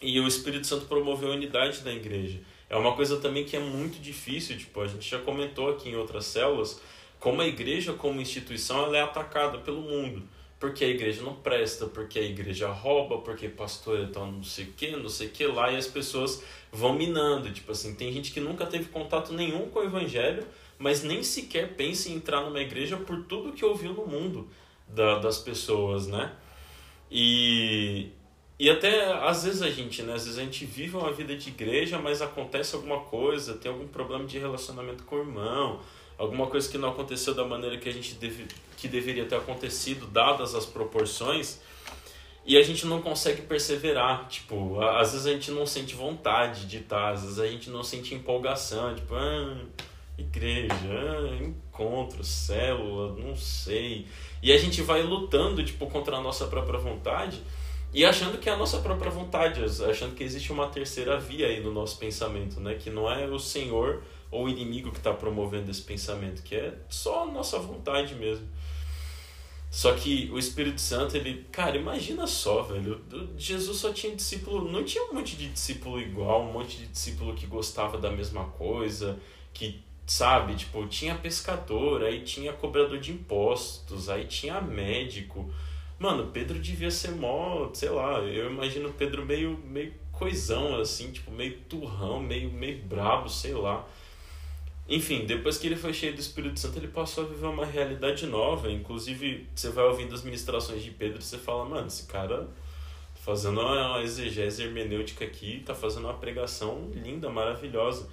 E o Espírito Santo promoveu a unidade da igreja. É uma coisa também que é muito difícil, tipo, a gente já comentou aqui em outras células, como a igreja como instituição ela é atacada pelo mundo. Porque a igreja não presta, porque a igreja rouba, porque pastor é tão não sei o que, não sei o que lá, e as pessoas vão minando. Tipo assim, tem gente que nunca teve contato nenhum com o evangelho, mas nem sequer pensa em entrar numa igreja por tudo que ouviu no mundo da, das pessoas, né? E, e até às vezes a gente, né? Às vezes a gente vive uma vida de igreja, mas acontece alguma coisa, tem algum problema de relacionamento com o irmão, alguma coisa que não aconteceu da maneira que a gente deve, que deveria ter acontecido, dadas as proporções, e a gente não consegue perseverar. Tipo, às vezes a gente não sente vontade de estar, às vezes a gente não sente empolgação, tipo, ah, igreja, ah, encontro, célula, não sei. E a gente vai lutando, tipo, contra a nossa própria vontade e achando que é a nossa própria vontade, achando que existe uma terceira via aí no nosso pensamento, né? Que não é o Senhor ou o inimigo que está promovendo esse pensamento, que é só a nossa vontade mesmo. Só que o Espírito Santo, ele, cara, imagina só, velho. Jesus só tinha discípulo, não tinha um monte de discípulo igual, um monte de discípulo que gostava da mesma coisa, que sabe? Tipo, tinha pescador, aí tinha cobrador de impostos, aí tinha médico. Mano, Pedro devia ser mó, sei lá, eu imagino Pedro meio, meio coisão, assim, tipo, meio turrão, meio, meio brabo, sei lá. Enfim, depois que ele foi cheio do Espírito Santo, ele passou a viver uma realidade nova. Inclusive, você vai ouvindo as ministrações de Pedro e você fala, mano, esse cara tá fazendo uma exegese hermenêutica aqui, tá fazendo uma pregação linda, maravilhosa.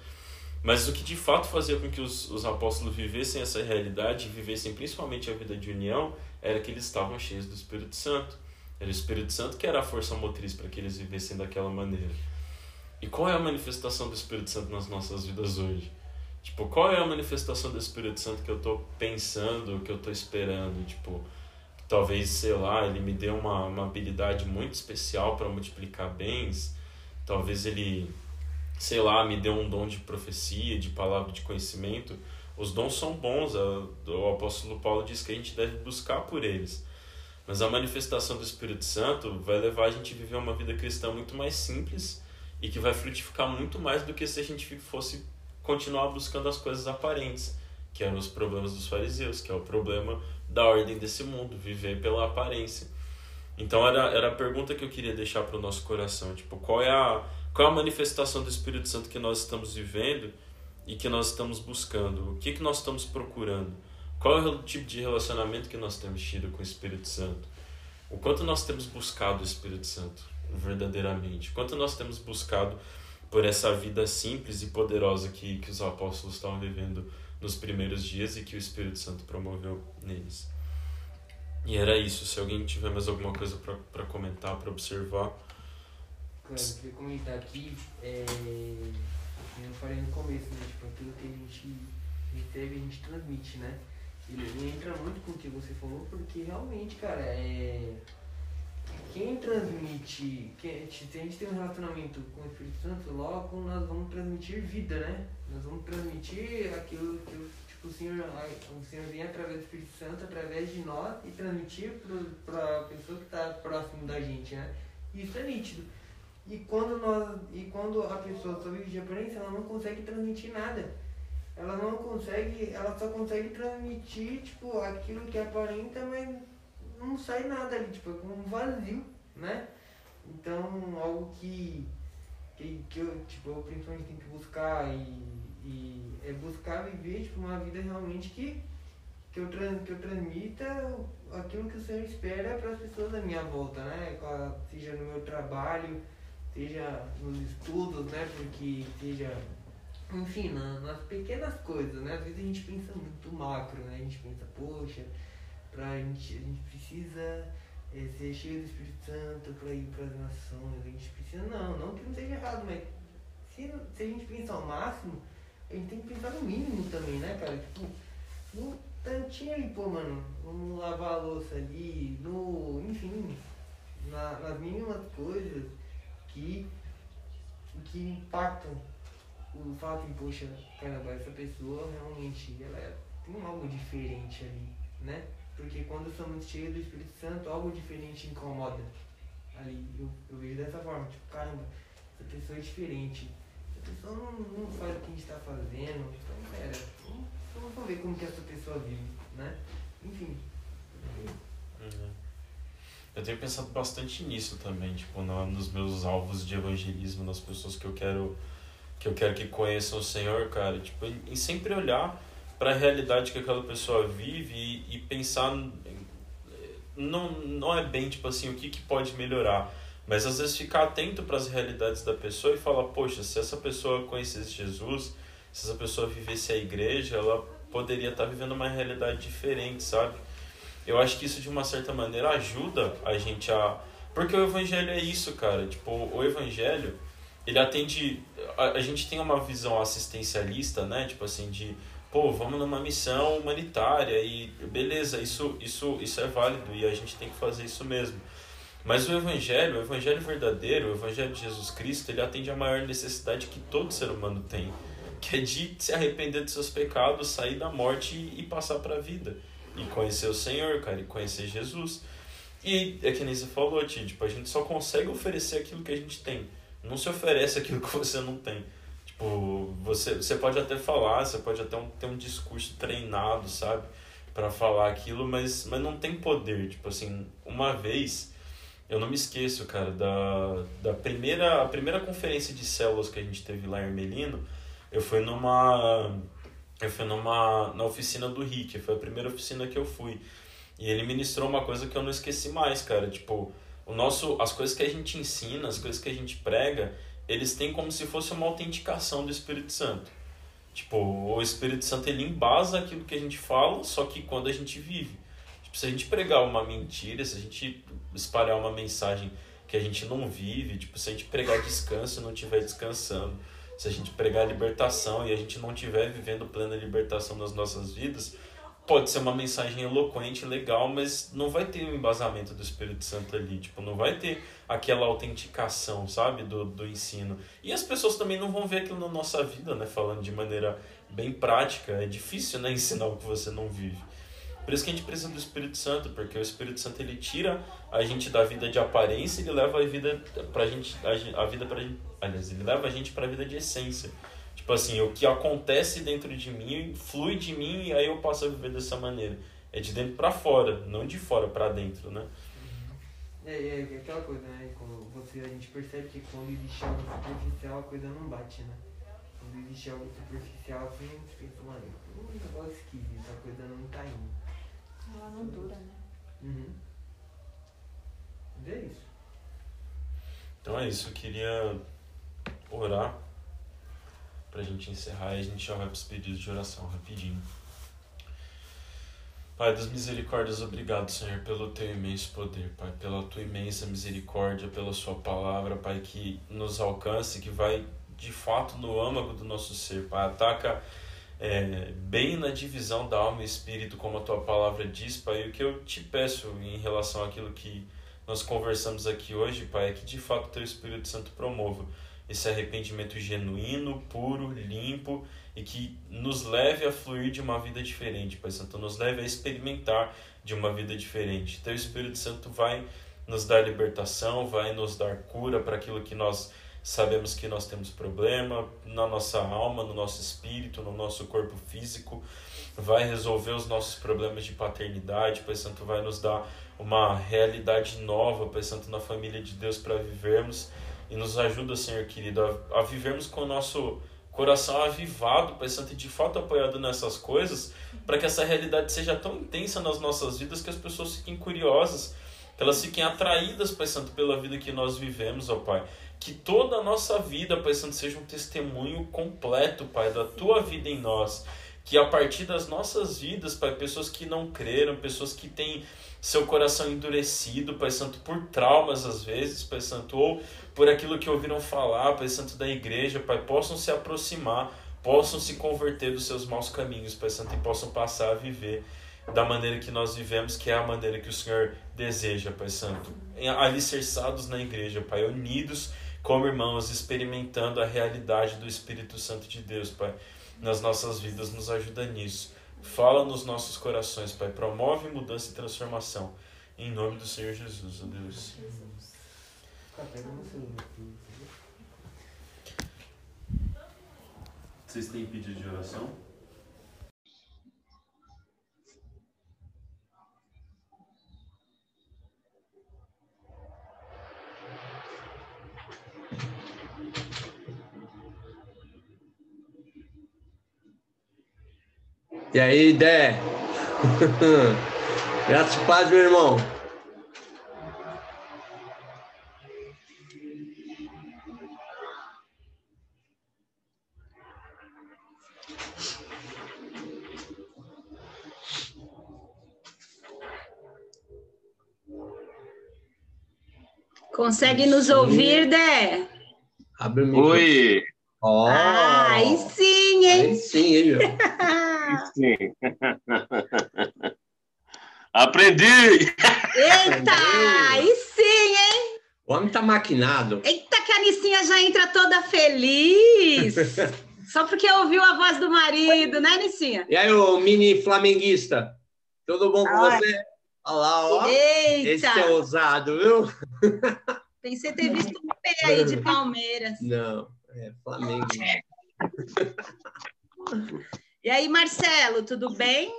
Mas o que de fato fazia com que os, os apóstolos vivessem essa realidade, vivessem principalmente a vida de união, era que eles estavam cheios do Espírito Santo. Era o Espírito Santo que era a força motriz para que eles vivessem daquela maneira. E qual é a manifestação do Espírito Santo nas nossas vidas hoje? Tipo, qual é a manifestação do Espírito Santo que eu estou pensando, que eu estou esperando? Tipo, talvez, sei lá, ele me dê uma, uma habilidade muito especial para multiplicar bens. Talvez ele sei lá, me deu um dom de profecia, de palavra de conhecimento. Os dons são bons, o apóstolo Paulo diz que a gente deve buscar por eles. Mas a manifestação do Espírito Santo vai levar a gente a viver uma vida cristã muito mais simples e que vai frutificar muito mais do que se a gente fosse continuar buscando as coisas aparentes, que eram os problemas dos fariseus, que é o problema da ordem desse mundo, viver pela aparência. Então era, era a pergunta que eu queria deixar para o nosso coração, tipo, qual é a qual a manifestação do Espírito Santo que nós estamos vivendo e que nós estamos buscando? O que, que nós estamos procurando? Qual é o tipo de relacionamento que nós temos tido com o Espírito Santo? O quanto nós temos buscado o Espírito Santo verdadeiramente? O quanto nós temos buscado por essa vida simples e poderosa que, que os apóstolos estavam vivendo nos primeiros dias e que o Espírito Santo promoveu neles? E era isso. Se alguém tiver mais alguma coisa para comentar, para observar, Cara, eu queria comentar aqui, é, eu falei no começo, né? Tipo, aquilo que a gente recebe, a gente transmite, né? Ele entra muito com o que você falou, porque realmente, cara, é. Quem transmite. Quem, se a gente tem um relacionamento com o Espírito Santo, logo nós vamos transmitir vida, né? Nós vamos transmitir aquilo que tipo, o Senhor, o Senhor vem através do Espírito Santo, através de nós, e transmitir para a pessoa que está próximo da gente, né? Isso é nítido. E quando, nós, e quando a pessoa só vive de aparência, ela não consegue transmitir nada. Ela não consegue, ela só consegue transmitir, tipo, aquilo que aparenta, mas não sai nada ali, tipo, é como um vazio, né? Então, algo que, que, que eu, tipo, eu principalmente tenho que buscar e, e é buscar viver, tipo, uma vida realmente que, que, eu, trans, que eu transmita aquilo que o Senhor espera para as pessoas da minha volta, né? Seja no meu trabalho, seja nos estudos, né? Porque seja, enfim, na, nas pequenas coisas, né? Às vezes a gente pensa muito macro, né? A gente pensa, poxa, pra gente, a gente precisa é, ser cheio do Espírito Santo para ir para as nações, a gente precisa, não, não que não seja errado, mas se, se a gente pensar ao máximo, a gente tem que pensar no mínimo também, né, cara? Tipo, no tantinho ali, pô, mano, vamos lavar a louça ali, no, enfim, na, nas mínimas coisas que, que impactam o fato de, poxa, caramba, essa pessoa realmente ela é, tem algo diferente ali, né? Porque quando somos cheios do Espírito Santo, algo diferente incomoda ali. Eu, eu vejo dessa forma, tipo, caramba, essa pessoa é diferente. a pessoa não, não sabe o que a gente está fazendo. Então, pera, vamos, vamos ver como que essa pessoa vive, né? Enfim. Uhum. Eu tenho pensado bastante nisso também, tipo, no, nos meus alvos de evangelismo, nas pessoas que eu quero que eu quero que conheçam o Senhor, cara, tipo, em sempre olhar para a realidade que aquela pessoa vive e, e pensar não, não é bem tipo assim o que, que pode melhorar mas às vezes ficar atento para as realidades da pessoa e falar poxa se essa pessoa conhecesse Jesus se essa pessoa vivesse a igreja ela poderia estar tá vivendo uma realidade diferente sabe eu acho que isso de uma certa maneira ajuda a gente a porque o evangelho é isso cara tipo o evangelho ele atende a, a gente tem uma visão assistencialista né tipo assim de pô, vamos numa missão humanitária e beleza, isso, isso, isso é válido e a gente tem que fazer isso mesmo. Mas o evangelho, o evangelho verdadeiro, o evangelho de Jesus Cristo, ele atende a maior necessidade que todo ser humano tem, que é de se arrepender dos seus pecados, sair da morte e, passar para a vida. E conhecer o Senhor, cara, e conhecer Jesus. E é que nem você falou, Ti, tipo, a gente só consegue oferecer aquilo que a gente tem. Não se oferece aquilo que você não tem. Tipo, você, você pode até falar, você pode até um, ter um discurso treinado, sabe? para falar aquilo, mas, mas não tem poder. Tipo assim, uma vez, eu não me esqueço, cara, da, da primeira, a primeira conferência de células que a gente teve lá em Ermelino, eu fui numa. Eu fui numa. na oficina do Rick, foi a primeira oficina que eu fui. E ele ministrou uma coisa que eu não esqueci mais, cara. Tipo, o nosso, as coisas que a gente ensina, as coisas que a gente prega, eles têm como se fosse uma autenticação do Espírito Santo. Tipo, o Espírito Santo ele embasa aquilo que a gente fala, só que quando a gente vive. Tipo, se a gente pregar uma mentira, se a gente espalhar uma mensagem que a gente não vive, tipo, se a gente pregar descanso e não estiver descansando, se a gente pregar libertação e a gente não estiver vivendo plena libertação nas nossas vidas, pode ser uma mensagem eloquente, legal, mas não vai ter o embasamento do Espírito Santo ali, tipo, não vai ter aquela autenticação, sabe, do, do ensino. E as pessoas também não vão ver aquilo na nossa vida, né, falando de maneira bem prática, é difícil, né, ensinar o que você não vive. Por isso que a gente precisa do Espírito Santo, porque o Espírito Santo ele tira a gente da vida de aparência, ele leva a vida pra gente a, vida para aliás, ele leva a gente para a vida de essência. Tipo assim, o que acontece dentro de mim flui de mim e aí eu passo a viver dessa maneira. É de dentro para fora, não de fora para dentro, né? Uhum. É, é, é, aquela coisa, né? Quando você, a gente percebe que quando existe algo superficial, a coisa não bate, né? Quando existe algo superficial, assim, você pensa, mano, um negócio esquisito, a coisa não tá indo. Ela não dura, né? Uhum. Mas é isso. Então é isso, eu queria orar pra gente encerrar e a gente já vai pros pedidos de oração rapidinho. Pai das misericórdias, obrigado, Senhor, pelo teu imenso poder, Pai, pela tua imensa misericórdia, pela sua palavra, Pai, que nos alcance, que vai de fato no âmago do nosso ser, Pai. Ataca é, bem na divisão da alma e espírito, como a tua palavra diz, Pai. E o que eu te peço em relação àquilo que nós conversamos aqui hoje, Pai, é que de fato teu Espírito Santo promova esse arrependimento genuíno, puro, limpo e que nos leve a fluir de uma vida diferente, Pai Santo, nos leve a experimentar de uma vida diferente. Teu Espírito Santo vai nos dar libertação, vai nos dar cura para aquilo que nós sabemos que nós temos problema na nossa alma, no nosso espírito, no nosso corpo físico, vai resolver os nossos problemas de paternidade, Pai Santo vai nos dar uma realidade nova, Pai Santo, na família de Deus para vivermos. E nos ajuda, Senhor querido, a, a vivermos com o nosso coração avivado, Pai Santo, e de fato apoiado nessas coisas, para que essa realidade seja tão intensa nas nossas vidas que as pessoas fiquem curiosas, que elas fiquem atraídas, Pai Santo, pela vida que nós vivemos, ó Pai. Que toda a nossa vida, Pai Santo, seja um testemunho completo, Pai, da Tua vida em nós. Que a partir das nossas vidas, Pai, pessoas que não creram, pessoas que têm seu coração endurecido, Pai Santo, por traumas às vezes, Pai Santo, ou por aquilo que ouviram falar, Pai Santo, da igreja, Pai, possam se aproximar, possam se converter dos seus maus caminhos, Pai Santo, e possam passar a viver da maneira que nós vivemos, que é a maneira que o Senhor deseja, Pai Santo. Alicerçados na igreja, Pai, unidos como irmãos, experimentando a realidade do Espírito Santo de Deus, Pai, nas nossas vidas, nos ajuda nisso. Fala nos nossos corações, Pai. Promove mudança e transformação. Em nome do Senhor Jesus, ó Deus. Vocês têm pedido de oração? E aí, Dé? Graças e paz, meu irmão. Consegue nos ouvir, Dé? Abre o microfone. Oi! Ó, Ah, aí sim, hein? aí sim, hein, meu? Sim. Aprendi! Eita, aí sim, hein? O homem tá maquinado. Eita, que a Nicinha já entra toda feliz. Só porque ouviu a voz do marido, né, Nicinha? E aí, ô mini flamenguista? Tudo bom com você? Olha lá, ó. Esse Eita, é ousado, viu? pensei ter visto um pé aí de Palmeiras. Não, é Flamengo. E aí, Marcelo, tudo bem?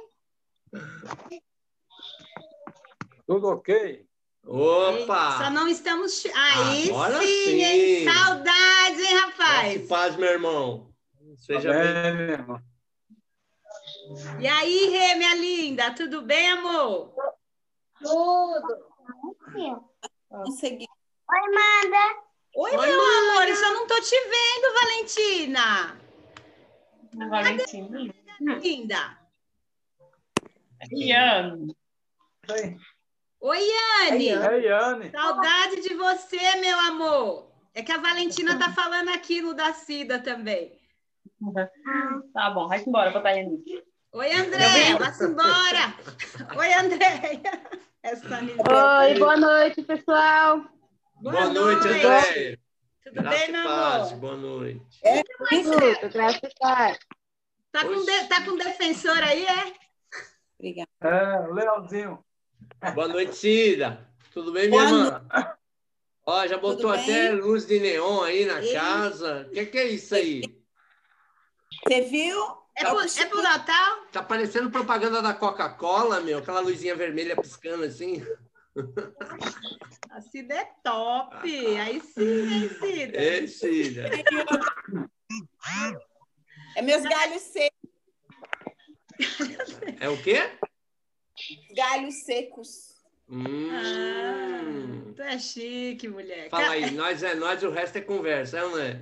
Tudo ok? Opa! Só não estamos. Aí Agora sim, sim. hein? Saudades, hein, rapaz? paz, meu irmão. Seja bem. bem, meu irmão. E aí, Rê, minha linda, tudo bem, amor? Consegui. Oi, meu amor, eu só não tô te vendo, Valentina. Valentina. Linda. Iane. Oi, Yane. É Yane. Saudade de você, meu amor. É que a Valentina tá falando aqui no da Cida também. Tá bom, vai embora, botar Iane. Oi, André, vá-se embora. Oi, Andréia. Essa Nívia. Oi, boa noite, pessoal. Boa noite, André. Tudo Graças bem, meu paz. amor? Boa noite. Tudo, graças a Deus. Tá com, de- tá com defensor aí, é? Obrigada. É, Leozinho. Boa noite, Cida. Tudo bem, minha irmã? Ó, já botou até luz de neon aí na Ei. casa. O que, que é isso aí? Você viu? É pro, é pro Natal? Tá parecendo propaganda da Coca-Cola, meu. Aquela luzinha vermelha piscando assim. A Cida é top. Aí sim, hein, Cida? Ei, Cida. É meus galhos secos. É o quê? Galhos secos. Hum. Ah, tu é chique, mulher. Fala aí, nós é nós, o resto é conversa, é não é?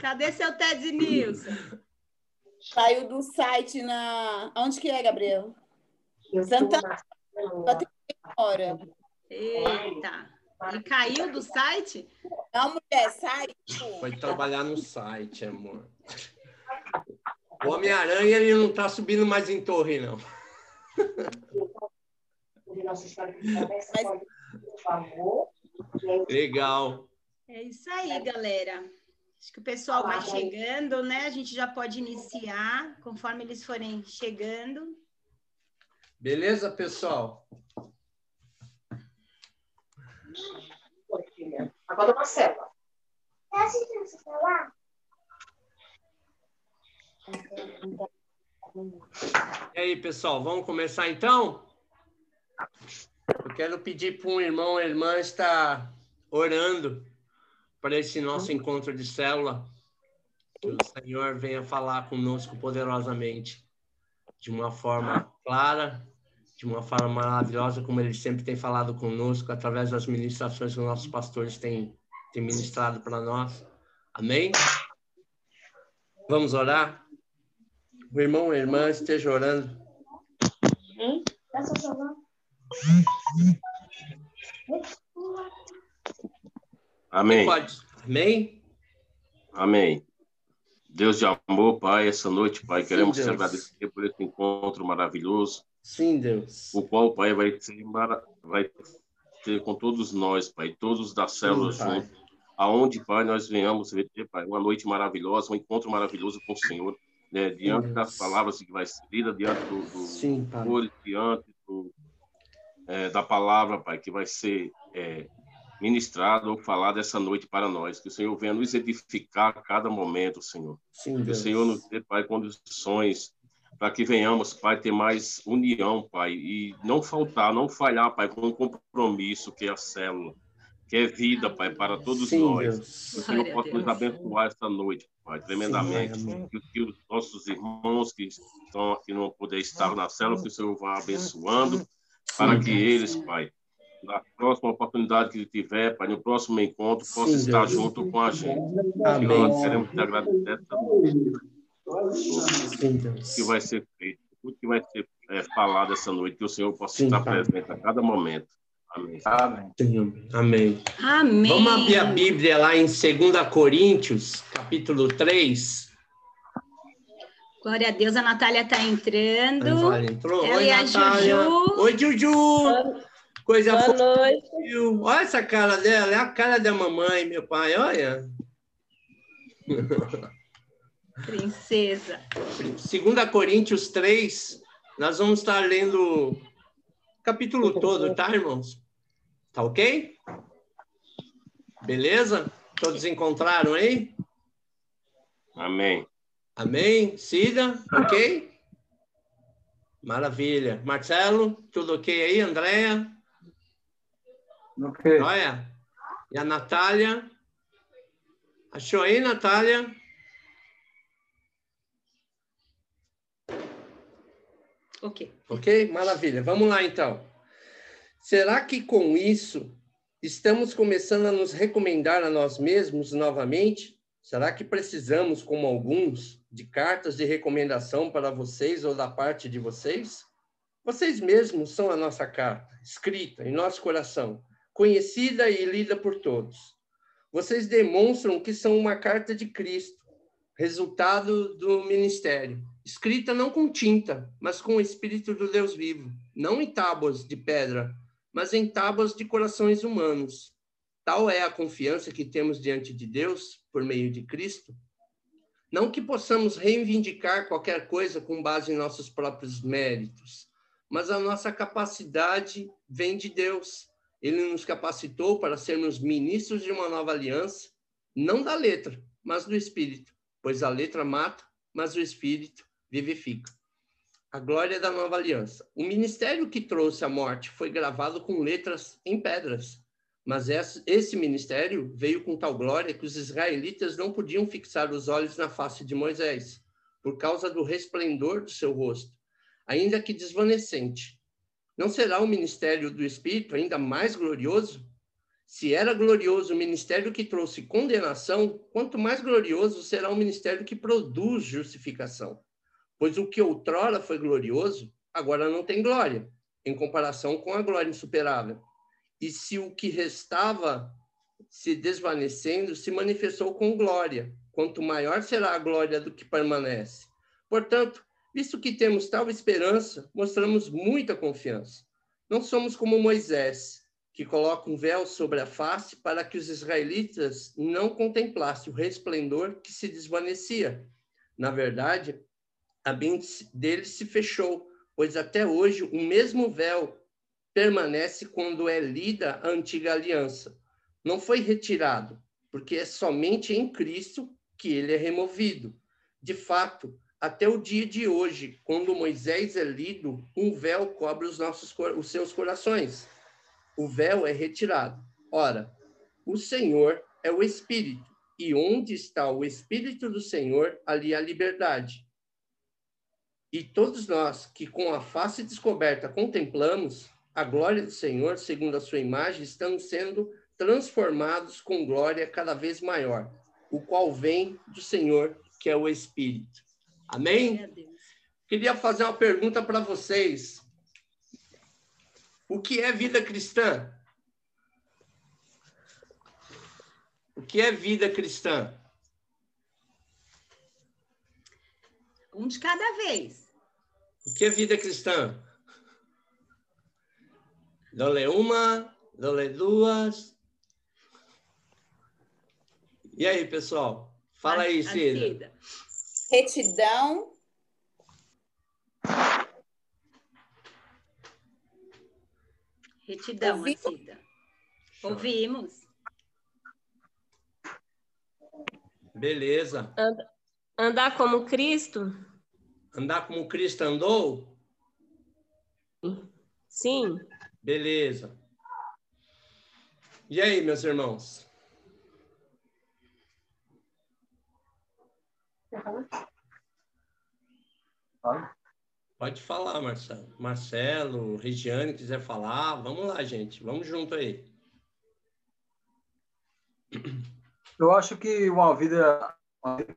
Cadê seu Ted Nilson? Saiu do site na. Onde que é, Gabriel? Santa Hora. Eita. Ele caiu do site? Não, mulher, sai. Foi trabalhar no site, amor. O Homem-Aranha, ele não tá subindo mais em torre, não. Legal. É isso aí, galera. Acho que o pessoal vai chegando, né? A gente já pode iniciar conforme eles forem chegando. Beleza, pessoal? Agora Marcela. E aí, pessoal, vamos começar então? Eu quero pedir para um irmão ou irmã estar orando para esse nosso encontro de célula. Que o Senhor venha falar conosco poderosamente, de uma forma clara, de uma forma maravilhosa, como ele sempre tem falado conosco, através das ministrações que os nossos pastores têm, têm ministrado para nós. Amém? Vamos orar? O irmão a irmã esteja orando. Amém. Pode. Amém? Amém. Deus de amor, Pai, essa noite, Pai, Sim, queremos te agradecer por esse encontro maravilhoso, Sim, Deus. o qual, Pai, vai ter, vai ter com todos nós, Pai, todos da célula juntos, aonde, Pai, nós venhamos ter, Pai, uma noite maravilhosa, um encontro maravilhoso com o Senhor, né, diante Deus. das palavras que vai ser lida, diante do, do Sim, diante do, é, da palavra, Pai, que vai ser é, ministrado ou falado essa noite para nós. Que o Senhor venha nos edificar a cada momento, Senhor. Sim, Que o Deus. Senhor nos dê, Pai, condições para que venhamos, Pai, ter mais união, Pai, e não faltar, não falhar, Pai, com o compromisso que é a célula, que é vida, Pai, para todos Sim, nós. Deus. Que o Senhor possa nos abençoar esta noite, Pai, tremendamente. Sim, que, os nossos irmãos que estão aqui não poder estar na célula, que o Senhor vá abençoando, para Sim, que Deus. eles, Pai, na próxima oportunidade que tiver, Pai, no próximo encontro, possa Sim, estar Deus. junto com a gente. Amém. Nós queremos te agradecer essa Deus. que vai ser feito, tudo que vai ser é, falado essa noite, que o Senhor possa Sim, estar Pai. presente a cada momento. Amém. Amém. Amém. Amém. Vamos abrir a Bíblia lá em 2 Coríntios, capítulo 3. Glória a Deus, a Natália está entrando. Natália entrou. Ela Oi, e a Natália. Juju. Oi, Juju. Coisa Boa fofa. noite. Olha essa cara dela, é a cara da mamãe, meu pai, olha. Princesa. 2 Coríntios 3, nós vamos estar lendo o capítulo todo, tá, irmãos? Tá ok? Beleza? Todos encontraram aí? Amém. Amém? Cida, ok? Maravilha. Marcelo, tudo ok aí? Andréia? Ok. Olha. E a Natália? Achou aí, Natália? Ok. Ok? Maravilha. Vamos lá, então. Será que com isso estamos começando a nos recomendar a nós mesmos novamente? Será que precisamos, como alguns, de cartas de recomendação para vocês ou da parte de vocês? Vocês mesmos são a nossa carta, escrita em nosso coração, conhecida e lida por todos. Vocês demonstram que são uma carta de Cristo, resultado do ministério, escrita não com tinta, mas com o Espírito do Deus vivo, não em tábuas de pedra, mas em tábuas de corações humanos. Tal é a confiança que temos diante de Deus por meio de Cristo. Não que possamos reivindicar qualquer coisa com base em nossos próprios méritos, mas a nossa capacidade vem de Deus. Ele nos capacitou para sermos ministros de uma nova aliança, não da letra, mas do Espírito, pois a letra mata, mas o Espírito vivifica. A glória da nova aliança. O ministério que trouxe a morte foi gravado com letras em pedras, mas esse ministério veio com tal glória que os israelitas não podiam fixar os olhos na face de Moisés, por causa do resplendor do seu rosto, ainda que desvanecente. Não será o ministério do Espírito ainda mais glorioso? Se era glorioso o ministério que trouxe condenação, quanto mais glorioso será o ministério que produz justificação. Pois o que outrora foi glorioso, agora não tem glória, em comparação com a glória insuperável. E se o que restava se desvanecendo, se manifestou com glória, quanto maior será a glória do que permanece. Portanto, visto que temos tal esperança, mostramos muita confiança. Não somos como Moisés, que coloca um véu sobre a face para que os israelitas não contemplassem o resplendor que se desvanecia. Na verdade, a mente deles se fechou, pois até hoje o mesmo véu permanece quando é lida a antiga aliança. Não foi retirado, porque é somente em Cristo que ele é removido. De fato, até o dia de hoje, quando Moisés é lido, um véu cobre os nossos os seus corações. O véu é retirado. Ora, o Senhor é o Espírito, e onde está o Espírito do Senhor, ali há liberdade. E todos nós que com a face descoberta contemplamos a glória do Senhor, segundo a sua imagem, estamos sendo transformados com glória cada vez maior, o qual vem do Senhor, que é o Espírito. Amém? Queria fazer uma pergunta para vocês. O que é vida cristã? O que é vida cristã? Um de cada vez. O que é vida cristã? Dole uma, dole duas. E aí, pessoal? Fala aí, Cida. Retidão. Retidão, Cida. Ouvimos. Beleza. And- andar como Cristo? Andar como Cristo andou? Sim. Beleza. E aí, meus irmãos? Pode falar, Marcelo. Marcelo, Regiane, quiser falar, vamos lá, gente. Vamos junto aí. Eu acho que uma vida uma vida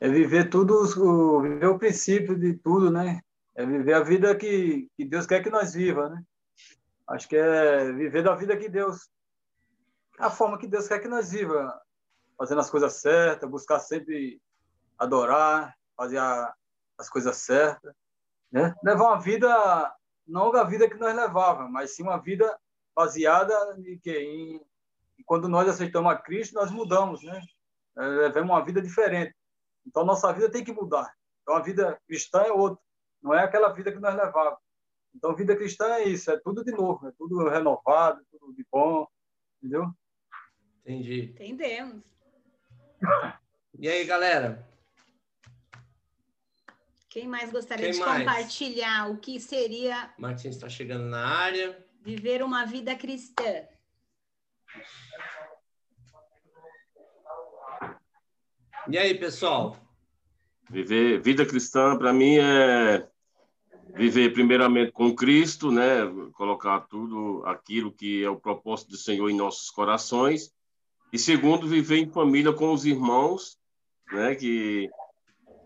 é viver tudo, o, viver o princípio de tudo, né? É viver a vida que, que Deus quer que nós viva, né? Acho que é viver da vida que Deus, a forma que Deus quer que nós viva, fazendo as coisas certas, buscar sempre adorar, fazer a, as coisas certas, né? Levar uma vida não a vida que nós levávamos, mas sim uma vida baseada em que em, quando nós aceitamos a Cristo, nós mudamos, né? É, Levamos uma vida diferente. Então, nossa vida tem que mudar. Então, a vida cristã é outra. Não é aquela vida que nós levávamos. Então, vida cristã é isso. É tudo de novo. É tudo renovado, tudo de bom. Entendeu? Entendi. Entendemos. E aí, galera? Quem mais gostaria Quem de mais? compartilhar o que seria Martins está chegando na área. viver uma vida cristã? E aí, pessoal? Viver vida cristã para mim é viver primeiramente com Cristo, né? Colocar tudo aquilo que é o propósito do Senhor em nossos corações. E segundo, viver em família com os irmãos, né? Que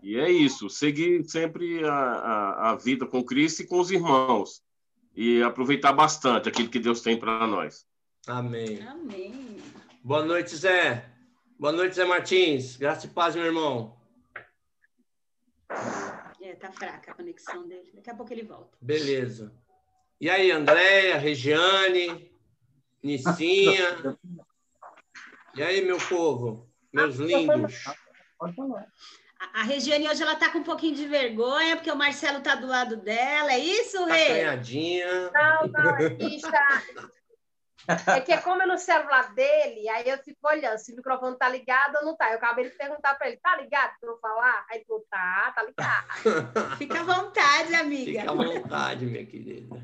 e é isso, seguir sempre a, a, a vida com Cristo e com os irmãos e aproveitar bastante aquilo que Deus tem para nós. Amém. Amém. Boa noite, Zé. Boa noite, Zé Martins. Graça e paz, meu irmão. É, tá fraca a conexão dele. Daqui a pouco ele volta. Beleza. E aí, Andréia, Regiane, Nicinha. E aí, meu povo? Meus lindos. A, a Regiane hoje ela tá com um pouquinho de vergonha, porque o Marcelo tá do lado dela. É isso, Tá Rê? Acanhadinha. Não, não, aqui está. É que como é no celular dele, aí eu fico olhando se o microfone tá ligado ou não tá. Eu acabei de perguntar para ele, tá ligado para eu falar? Aí ele falou, tá, tá ligado. Fica à vontade, amiga. Fica à vontade, minha querida.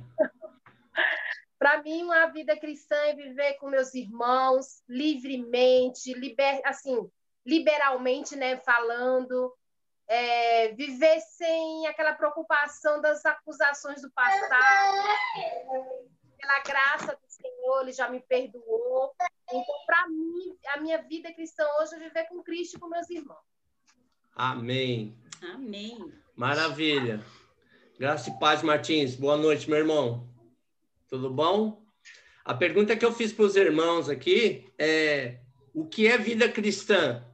Para mim, uma vida cristã é viver com meus irmãos livremente, liber, assim, liberalmente, né, falando, é, viver sem aquela preocupação das acusações do passado. Pela graça do Senhor, Ele já me perdoou. Então, para mim, a minha vida cristã hoje é viver com Cristo e com meus irmãos. Amém. Amém. Maravilha. Graça e paz, Martins. Boa noite, meu irmão. Tudo bom? A pergunta que eu fiz para os irmãos aqui é: o que é vida cristã?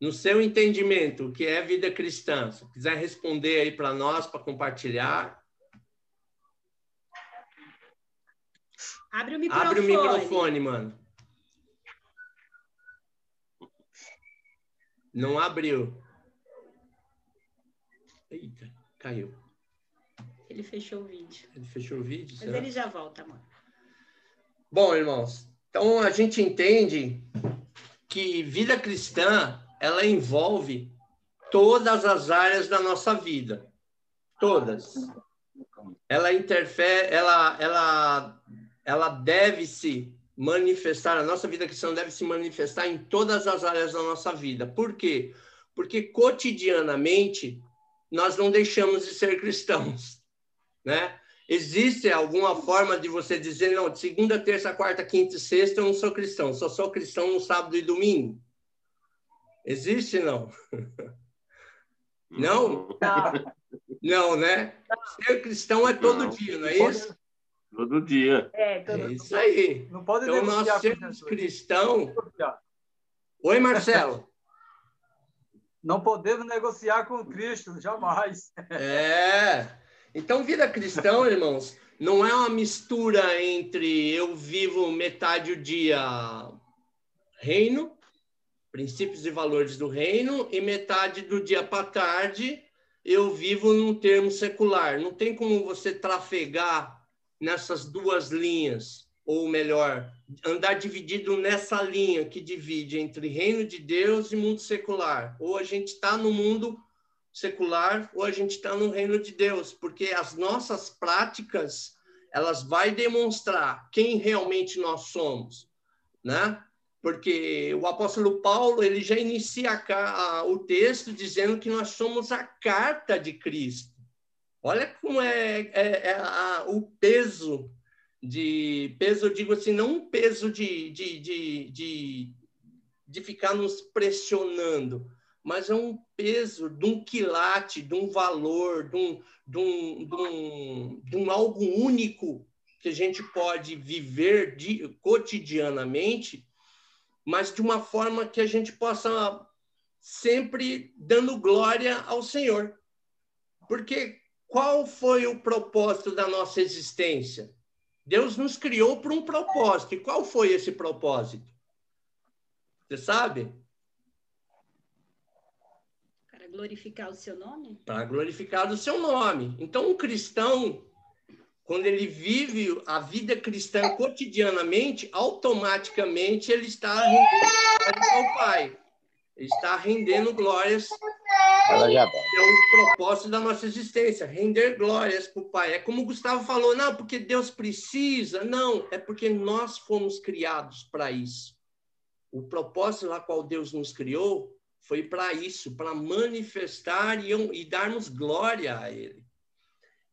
No seu entendimento, o que é vida cristã? Se quiser responder aí para nós, para compartilhar, Abre o microfone. abre o microfone, mano. Não abriu. Eita, caiu. Ele fechou o vídeo. Ele fechou o vídeo? Mas será? ele já volta, amor. Bom, irmãos, então a gente entende que vida cristã, ela envolve todas as áreas da nossa vida. Todas. Ela interfere, ela, ela, ela deve se manifestar, a nossa vida cristã deve se manifestar em todas as áreas da nossa vida. Por quê? Porque cotidianamente nós não deixamos de ser cristãos, né? Existe alguma forma de você dizer, não, de segunda, terça, quarta, quinta e sexta eu não sou cristão, só sou cristão no sábado e domingo? Existe, não? Não? Não, né? Ser cristão é todo Não. dia, não é isso? Todo dia. É, É isso aí. Não pode Então, nós sermos Jesus. cristãos... Oi, Marcelo. Não podemos negociar com Cristo, jamais. É. Então, vida cristã, irmãos, não é uma mistura entre eu vivo metade o dia reino, princípios e valores do reino, e metade do dia para tarde eu vivo num termo secular. Não tem como você trafegar nessas duas linhas. ou melhor, andar dividido nessa linha que divide entre reino de Deus e mundo secular. Ou a gente está no mundo secular ou a gente está no reino de Deus, porque as nossas práticas elas vai demonstrar quem realmente nós somos, né? Porque o apóstolo Paulo ele já inicia a, a, o texto dizendo que nós somos a carta de Cristo. Olha como é, é, é a, o peso de peso, eu digo assim, não um peso de, de, de, de, de ficar nos pressionando, mas é um peso de um quilate, de um valor, de um, de um, de um, de um algo único que a gente pode viver de, cotidianamente, mas de uma forma que a gente possa sempre dando glória ao Senhor. Porque qual foi o propósito da nossa existência? Deus nos criou por um propósito. E qual foi esse propósito? Você sabe? Para glorificar o seu nome? Para glorificar o seu nome. Então, um cristão, quando ele vive a vida cristã cotidianamente, automaticamente ele está rendendo ao Pai. Ele está rendendo glórias. Ela já É o propósito da nossa existência, render glórias para o Pai. É como o Gustavo falou, não, porque Deus precisa. Não, é porque nós fomos criados para isso. O propósito lá qual Deus nos criou foi para isso, para manifestar e, e darmos glória a Ele.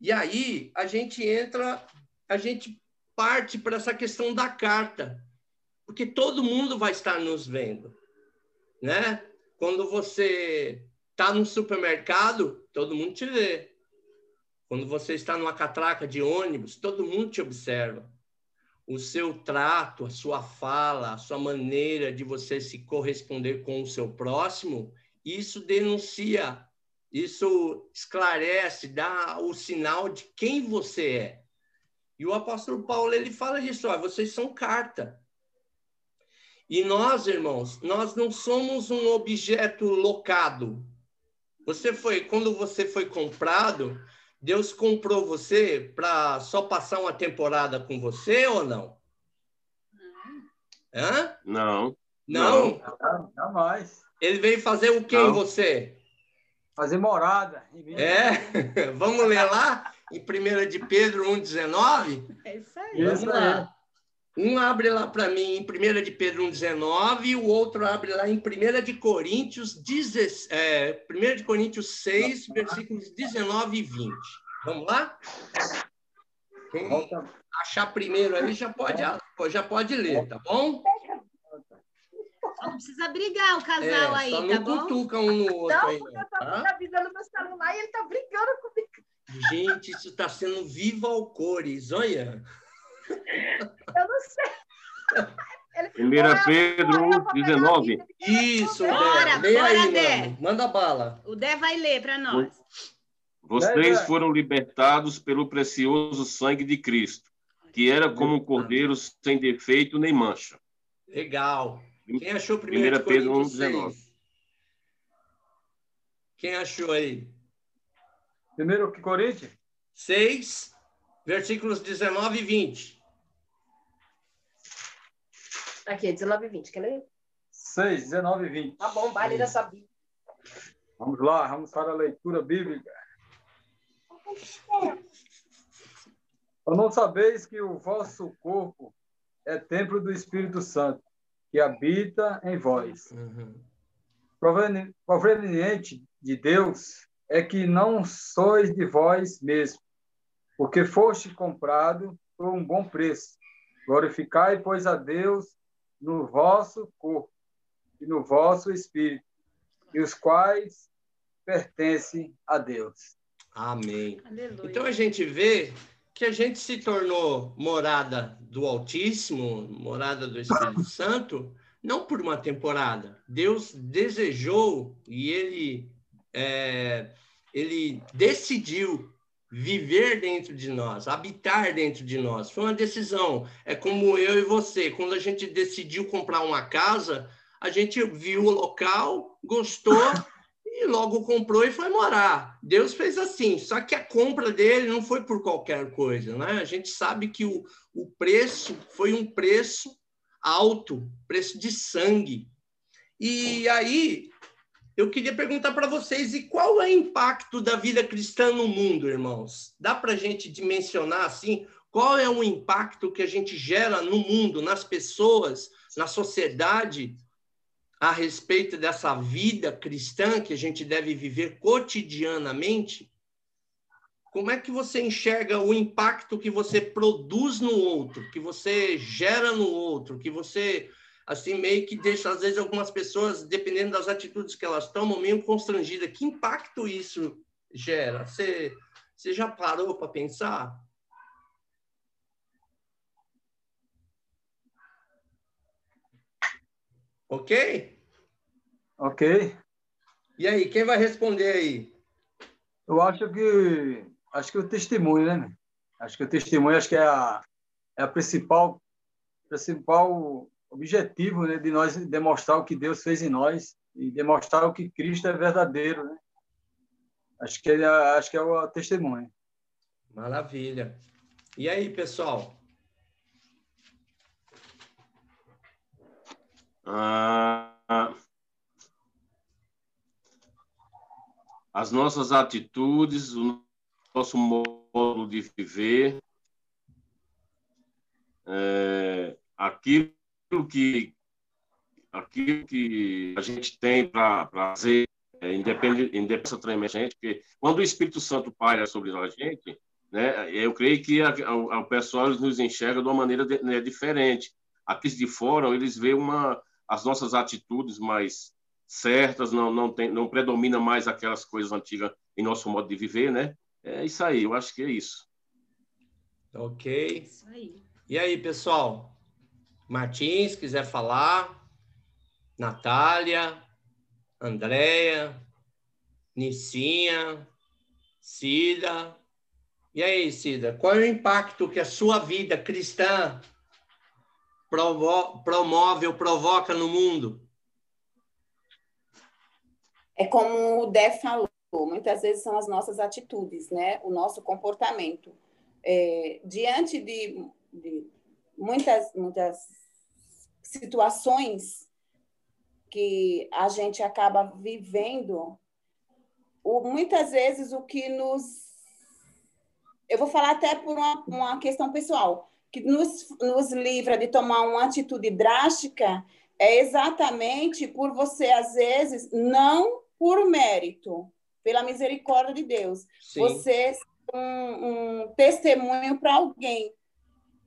E aí a gente entra, a gente parte para essa questão da carta, porque todo mundo vai estar nos vendo, né? Quando você está no supermercado, todo mundo te vê. Quando você está numa catraca de ônibus, todo mundo te observa. O seu trato, a sua fala, a sua maneira de você se corresponder com o seu próximo, isso denuncia, isso esclarece, dá o sinal de quem você é. E o apóstolo Paulo ele fala disso, ó, vocês são carta. E nós, irmãos, nós não somos um objeto locado. Você foi, quando você foi comprado, Deus comprou você para só passar uma temporada com você ou não? Hã? Não. Não? Não, jamais. Ele veio fazer o que em você? Fazer morada. É? Vamos ler lá em 1 de Pedro 1,19? É isso aí. Vamos Isso lá. Um abre lá para mim em 1 de Pedro 1,19 e o outro abre lá em 1 de Coríntios, 10, é, 1 de Coríntios 6, versículos 19 e 20. Vamos lá? Quem achar primeiro aí já pode, já pode ler, tá bom? Só não precisa brigar o casal É, aí, só tá não bom? cutuca um no outro Não, aí, porque não, eu tava tá? avisando meu celular e ele tá brigando comigo. Gente, isso está sendo viva ao cores, olha. Eu não sei. Ele, 1 Pedro 19. Isso, Bora, Dé. Lê bora, aí, Dé. mano. Manda bala. O Dé vai ler para nós. Vocês foram libertados pelo precioso sangue de Cristo, que era como um cordeiro sem defeito nem mancha. Legal. Quem achou 1 1 Pedro Pedro 1, 19. Quem achou aí? Primeiro que Coríntios? 6, versículos 19 e 20. Aqui, 19 e 20. Quer ler? 6, 19 e 20. Tá bom, da sua Bíblia. Vamos lá, vamos para a leitura bíblica. Ou não sabeis que o vosso corpo é templo do Espírito Santo, que habita em vós. Proveni- Proveniente de Deus é que não sois de vós mesmo, porque foste comprado por um bom preço. Glorificai, pois, a Deus no vosso corpo e no vosso espírito, e os quais pertencem a Deus. Amém. Aleluia. Então a gente vê que a gente se tornou morada do Altíssimo, morada do Espírito Santo, não por uma temporada. Deus desejou e ele, é, ele decidiu viver dentro de nós, habitar dentro de nós. Foi uma decisão. É como eu e você. Quando a gente decidiu comprar uma casa, a gente viu o local, gostou e logo comprou e foi morar. Deus fez assim, só que a compra dele não foi por qualquer coisa, né? A gente sabe que o, o preço foi um preço alto, preço de sangue. E aí, eu queria perguntar para vocês, e qual é o impacto da vida cristã no mundo, irmãos? Dá para a gente dimensionar assim, qual é o impacto que a gente gera no mundo, nas pessoas, na sociedade, a respeito dessa vida cristã que a gente deve viver cotidianamente, como é que você enxerga o impacto que você produz no outro, que você gera no outro, que você assim meio que deixa às vezes algumas pessoas, dependendo das atitudes que elas tomam, meio constrangidas. Que impacto isso gera? Você, você já parou para pensar? Ok? Ok. E aí, quem vai responder aí? Eu acho que acho que o testemunho, né? Acho que o testemunho acho que é a, é a principal principal objetivo né, de nós demonstrar o que Deus fez em nós e demonstrar o que Cristo é verdadeiro, né? Acho que é, acho que é o testemunho. Maravilha. E aí, pessoal? Ah, as nossas atitudes, o nosso modo de viver, é, aquilo que aquilo que a gente tem para fazer é, independente, independência tremenda gente, porque quando o Espírito Santo paira sobre a gente, né, eu creio que a, a, o pessoal nos enxerga de uma maneira de, né, diferente. Aqui de fora, eles veem uma, as nossas atitudes mais certas, não, não, tem, não predomina mais aquelas coisas antigas em nosso modo de viver, né? É isso aí, eu acho que é isso. Ok. Isso aí. E aí, pessoal? Martins, quiser falar? Natália, Andréia, Nicinha, Cida. E aí, Cida, qual é o impacto que a sua vida cristã promove ou provoca no mundo? É como o Dé falou, muitas vezes são as nossas atitudes, né? O nosso comportamento. É, diante de, de muitas, muitas situações que a gente acaba vivendo, o, muitas vezes o que nos. Eu vou falar até por uma, uma questão pessoal que nos, nos livra de tomar uma atitude drástica é exatamente por você, às vezes, não por mérito, pela misericórdia de Deus, Sim. você um, um testemunho para alguém.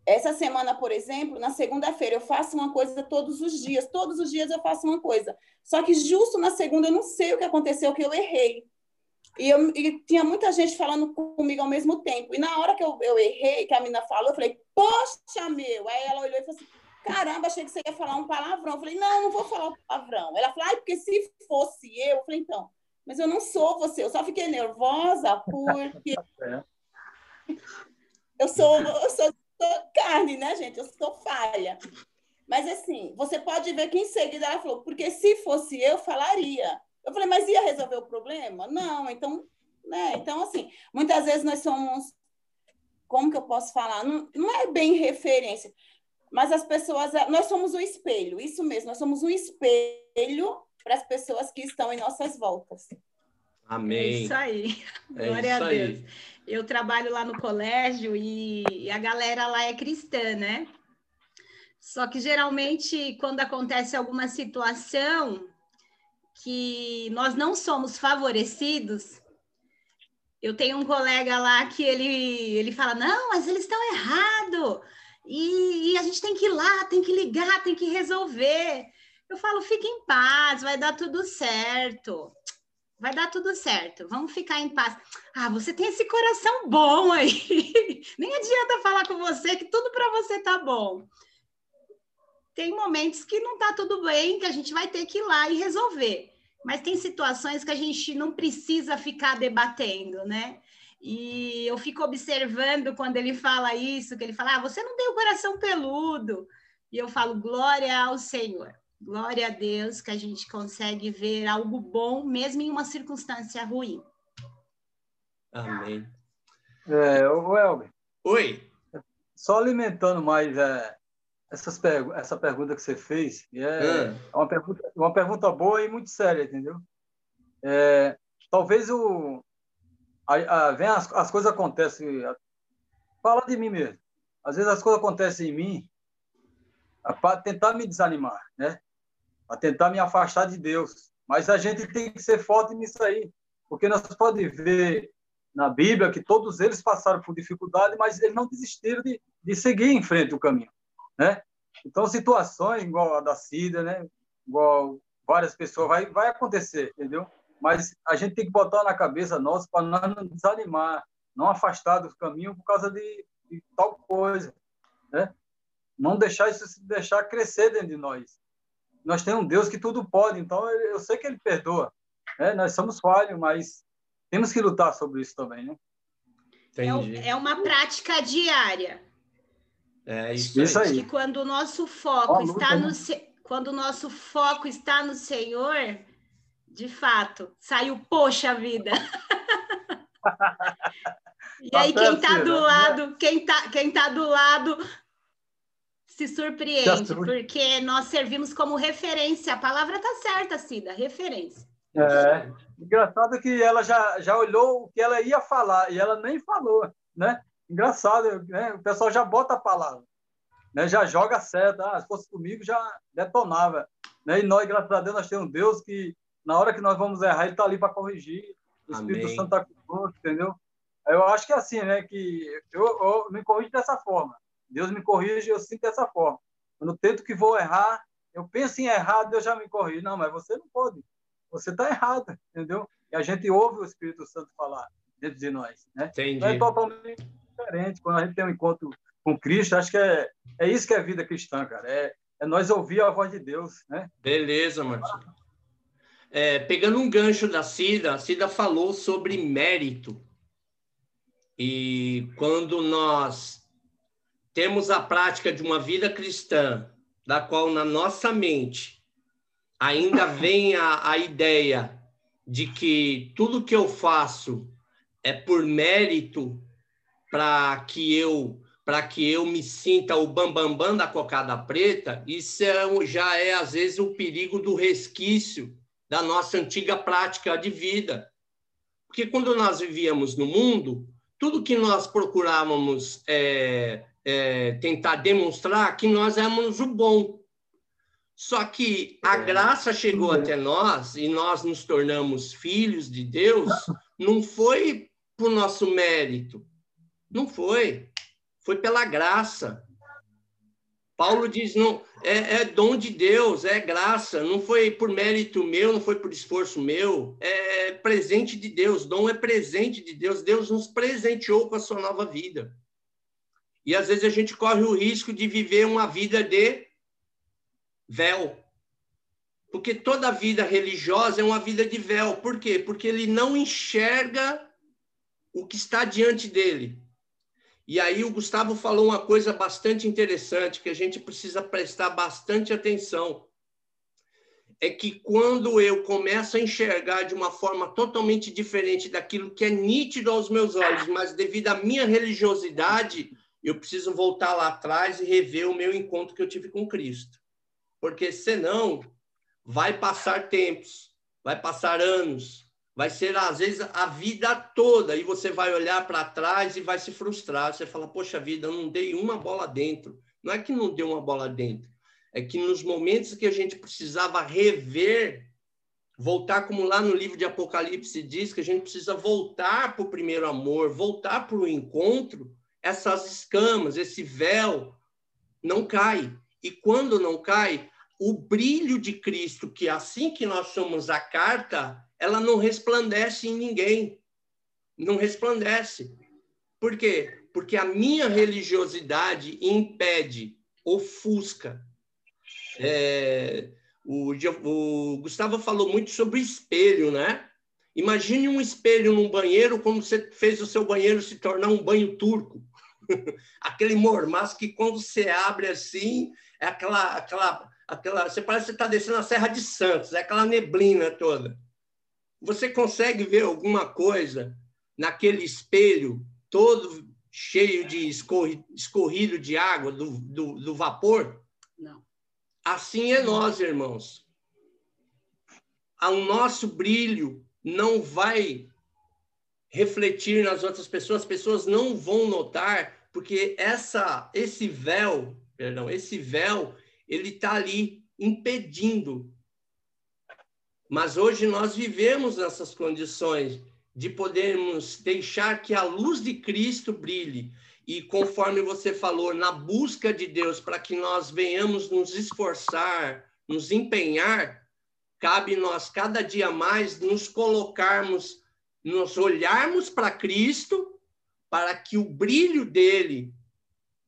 Essa semana, por exemplo, na segunda-feira, eu faço uma coisa todos os dias. Todos os dias eu faço uma coisa. Só que justo na segunda eu não sei o que aconteceu, que eu errei. E, eu, e tinha muita gente falando comigo ao mesmo tempo. E na hora que eu, eu errei, que a menina falou, eu falei, poxa, meu! Aí ela olhou e falou assim, caramba, achei que você ia falar um palavrão. Eu falei, não, não vou falar um palavrão. Ela falou, ai, porque se fosse eu, eu falei, então, mas eu não sou você, eu só fiquei nervosa porque é. eu sou, eu sou, sou carne, né, gente? Eu sou falha. Mas assim, você pode ver que em seguida ela falou, porque se fosse eu, falaria. Eu falei, mas ia resolver o problema? Não, então, né? Então, assim, muitas vezes nós somos, como que eu posso falar? Não, não é bem referência, mas as pessoas, nós somos o espelho, isso mesmo, nós somos um espelho para as pessoas que estão em nossas voltas. Amém. É isso aí. É Glória isso a Deus. Aí. Eu trabalho lá no colégio e a galera lá é cristã, né? Só que geralmente, quando acontece alguma situação, que nós não somos favorecidos, eu tenho um colega lá que ele, ele fala, não, mas eles estão errados, e, e, a gente tem que ir lá, tem que ligar, tem que resolver. Eu falo, fique em paz, vai dar tudo certo. Vai dar tudo certo, vamos ficar em paz. Ah, você tem esse coração bom aí. Nem adianta falar com você que tudo para você tá bom tem momentos que não está tudo bem, que a gente vai ter que ir lá e resolver. Mas tem situações que a gente não precisa ficar debatendo, né? E eu fico observando quando ele fala isso, que ele fala, ah, você não tem o coração peludo. E eu falo, glória ao Senhor. Glória a Deus que a gente consegue ver algo bom mesmo em uma circunstância ruim. Amém. É, o Elber. Oi. Só alimentando mais é, essas pergu essa pergunta que você fez, é, hum. uma, pergunta, uma pergunta boa e muito séria, entendeu? É, talvez o a, a, vem as, as coisas acontecem. Fala de mim mesmo. Às vezes as coisas acontecem em mim para tentar me desanimar, né? Para tentar me afastar de Deus. Mas a gente tem que ser forte nisso aí, porque nós podemos ver na Bíblia que todos eles passaram por dificuldade, mas eles não desistiram de, de seguir em frente o caminho, né? Então situações igual a da Cida, né? Igual várias pessoas vai vai acontecer, entendeu? Mas a gente tem que botar na cabeça nossa para não desanimar, não afastar do caminho por causa de, de tal coisa, né? Não deixar isso deixar crescer dentro de nós. Nós temos um Deus que tudo pode, então eu sei que Ele perdoa. Né? Nós somos falhos, mas temos que lutar sobre isso também, né? É, é uma prática diária. É isso, isso aí. Que quando o nosso foco está no quando o nosso foco está no Senhor, de fato, saiu poxa vida. e aí quem está do lado, quem está quem tá do lado se surpreende, porque nós servimos como referência. A palavra está certa, Cida, referência. É. Engraçado que ela já, já olhou o que ela ia falar e ela nem falou, né? Engraçado, né? O pessoal já bota a palavra, né? Já joga certo. Ah, se fosse comigo, já detonava. Né? E nós, graças a Deus, nós temos um Deus que, na hora que nós vamos errar, ele está ali para corrigir. O Espírito Amém. Santo está conosco, entendeu? Eu acho que é assim, né? Que eu, eu me corrijo dessa forma. Deus me corrige, eu sinto dessa forma. Quando eu tento que vou errar, eu penso em errar, Deus já me corrige. Não, mas você não pode você está errado, entendeu? E a gente ouve o Espírito Santo falar dentro de nós, né? Entendi. Então é totalmente diferente. Quando a gente tem um encontro com Cristo, acho que é, é isso que é vida cristã, cara. É, é nós ouvir a voz de Deus, né? Beleza, Martinho. É, pegando um gancho da Cida, a Cida falou sobre mérito. E quando nós temos a prática de uma vida cristã, da qual na nossa mente ainda vem a, a ideia de que tudo que eu faço é por mérito para que eu para que eu me sinta o bambambam bam, bam da cocada preta, isso é, já é às vezes o perigo do resquício da nossa antiga prática de vida. Porque quando nós vivíamos no mundo, tudo que nós procurávamos é, é, tentar demonstrar que nós éramos o bom, só que a é. graça chegou até nós e nós nos tornamos filhos de Deus, não foi por nosso mérito. Não foi. Foi pela graça. Paulo diz, não, é, é, dom de Deus, é graça, não foi por mérito meu, não foi por esforço meu, é presente de Deus, dom é presente de Deus, Deus nos presenteou com a sua nova vida. E às vezes a gente corre o risco de viver uma vida de véu. Porque toda vida religiosa é uma vida de véu. Por quê? Porque ele não enxerga o que está diante dele. E aí o Gustavo falou uma coisa bastante interessante que a gente precisa prestar bastante atenção. É que quando eu começo a enxergar de uma forma totalmente diferente daquilo que é nítido aos meus olhos, mas devido à minha religiosidade, eu preciso voltar lá atrás e rever o meu encontro que eu tive com Cristo porque senão vai passar tempos, vai passar anos, vai ser às vezes a vida toda e você vai olhar para trás e vai se frustrar. Você fala, poxa vida, eu não dei uma bola dentro. Não é que não deu uma bola dentro, é que nos momentos que a gente precisava rever, voltar como lá no livro de Apocalipse diz que a gente precisa voltar para o primeiro amor, voltar para o encontro, essas escamas, esse véu não cai. E quando não cai, o brilho de Cristo, que assim que nós somos a carta, ela não resplandece em ninguém. Não resplandece. Por quê? Porque a minha religiosidade impede, ofusca. É, o, o Gustavo falou muito sobre espelho, né? Imagine um espelho num banheiro, como você fez o seu banheiro se tornar um banho turco. Aquele mormaço que quando você abre assim, é aquela, aquela, aquela, você parece que está descendo a Serra de Santos, é aquela neblina toda. Você consegue ver alguma coisa naquele espelho todo cheio de escorrido de água, do, do, do vapor? Não. Assim é nós, irmãos. O nosso brilho não vai refletir nas outras pessoas, as pessoas não vão notar, porque essa, esse véu, perdão, esse véu, ele está ali impedindo. Mas hoje nós vivemos nessas condições de podermos deixar que a luz de Cristo brilhe. E conforme você falou, na busca de Deus, para que nós venhamos nos esforçar, nos empenhar, cabe nós cada dia mais nos colocarmos, nos olharmos para Cristo, para que o brilho dele,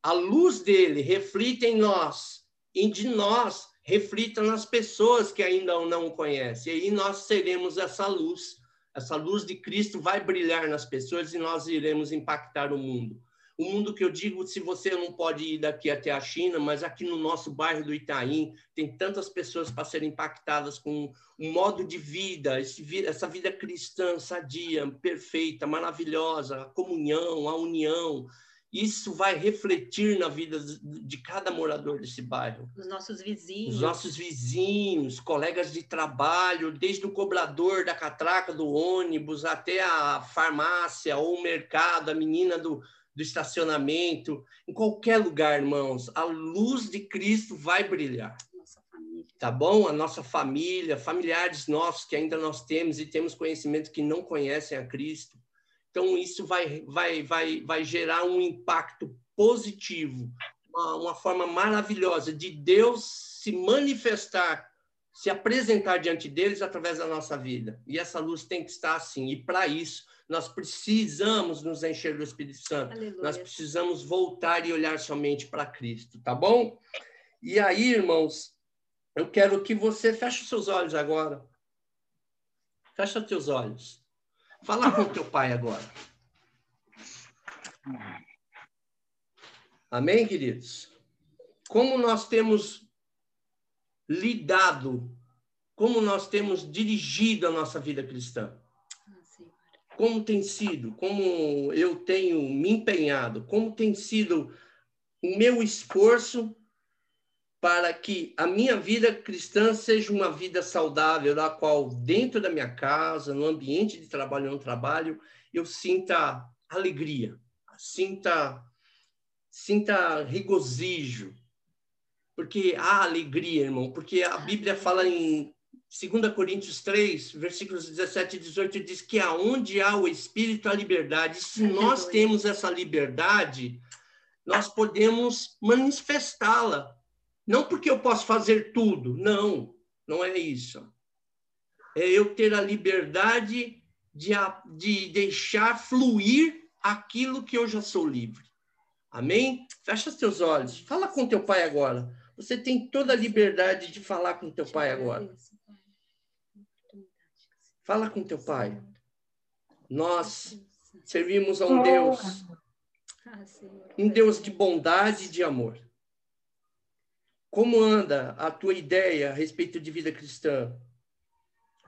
a luz dele, reflita em nós e de nós reflita nas pessoas que ainda não conhecem. E aí nós seremos essa luz. Essa luz de Cristo vai brilhar nas pessoas e nós iremos impactar o mundo. O mundo que eu digo, se você não pode ir daqui até a China, mas aqui no nosso bairro do Itaim, tem tantas pessoas para serem impactadas com um modo de vida, essa vida cristã, sadia, perfeita, maravilhosa, a comunhão, a união, isso vai refletir na vida de cada morador desse bairro. Os nossos vizinhos. Os nossos vizinhos, colegas de trabalho, desde o cobrador da catraca do ônibus até a farmácia ou o mercado, a menina do, do estacionamento, em qualquer lugar, irmãos, a luz de Cristo vai brilhar. Tá bom? A nossa família, familiares nossos que ainda nós temos e temos conhecimento que não conhecem a Cristo então, isso vai, vai, vai, vai gerar um impacto positivo, uma, uma forma maravilhosa de Deus se manifestar, se apresentar diante deles através da nossa vida. E essa luz tem que estar assim. E para isso, nós precisamos nos encher do Espírito Santo. Aleluia. Nós precisamos voltar e olhar somente para Cristo, tá bom? E aí, irmãos, eu quero que você feche os seus olhos agora. Fecha teus olhos. Fala com teu pai agora. Amém, queridos? Como nós temos lidado, como nós temos dirigido a nossa vida cristã? Como tem sido, como eu tenho me empenhado, como tem sido o meu esforço para que a minha vida cristã seja uma vida saudável, da qual dentro da minha casa, no ambiente de trabalho, no trabalho, eu sinta alegria, sinta sinta regozijo. Porque há alegria, irmão, porque a Bíblia fala em 2 Coríntios 3, versículos 17 e 18, diz que aonde há o Espírito, há liberdade. Se nós temos essa liberdade, nós podemos manifestá-la não porque eu posso fazer tudo, não, não é isso. É eu ter a liberdade de, de deixar fluir aquilo que eu já sou livre. Amém? Fecha seus olhos. Fala com teu pai agora. Você tem toda a liberdade de falar com teu pai agora. Fala com teu pai. Nós servimos a um Deus, um Deus de bondade e de amor. Como anda a tua ideia a respeito de vida cristã?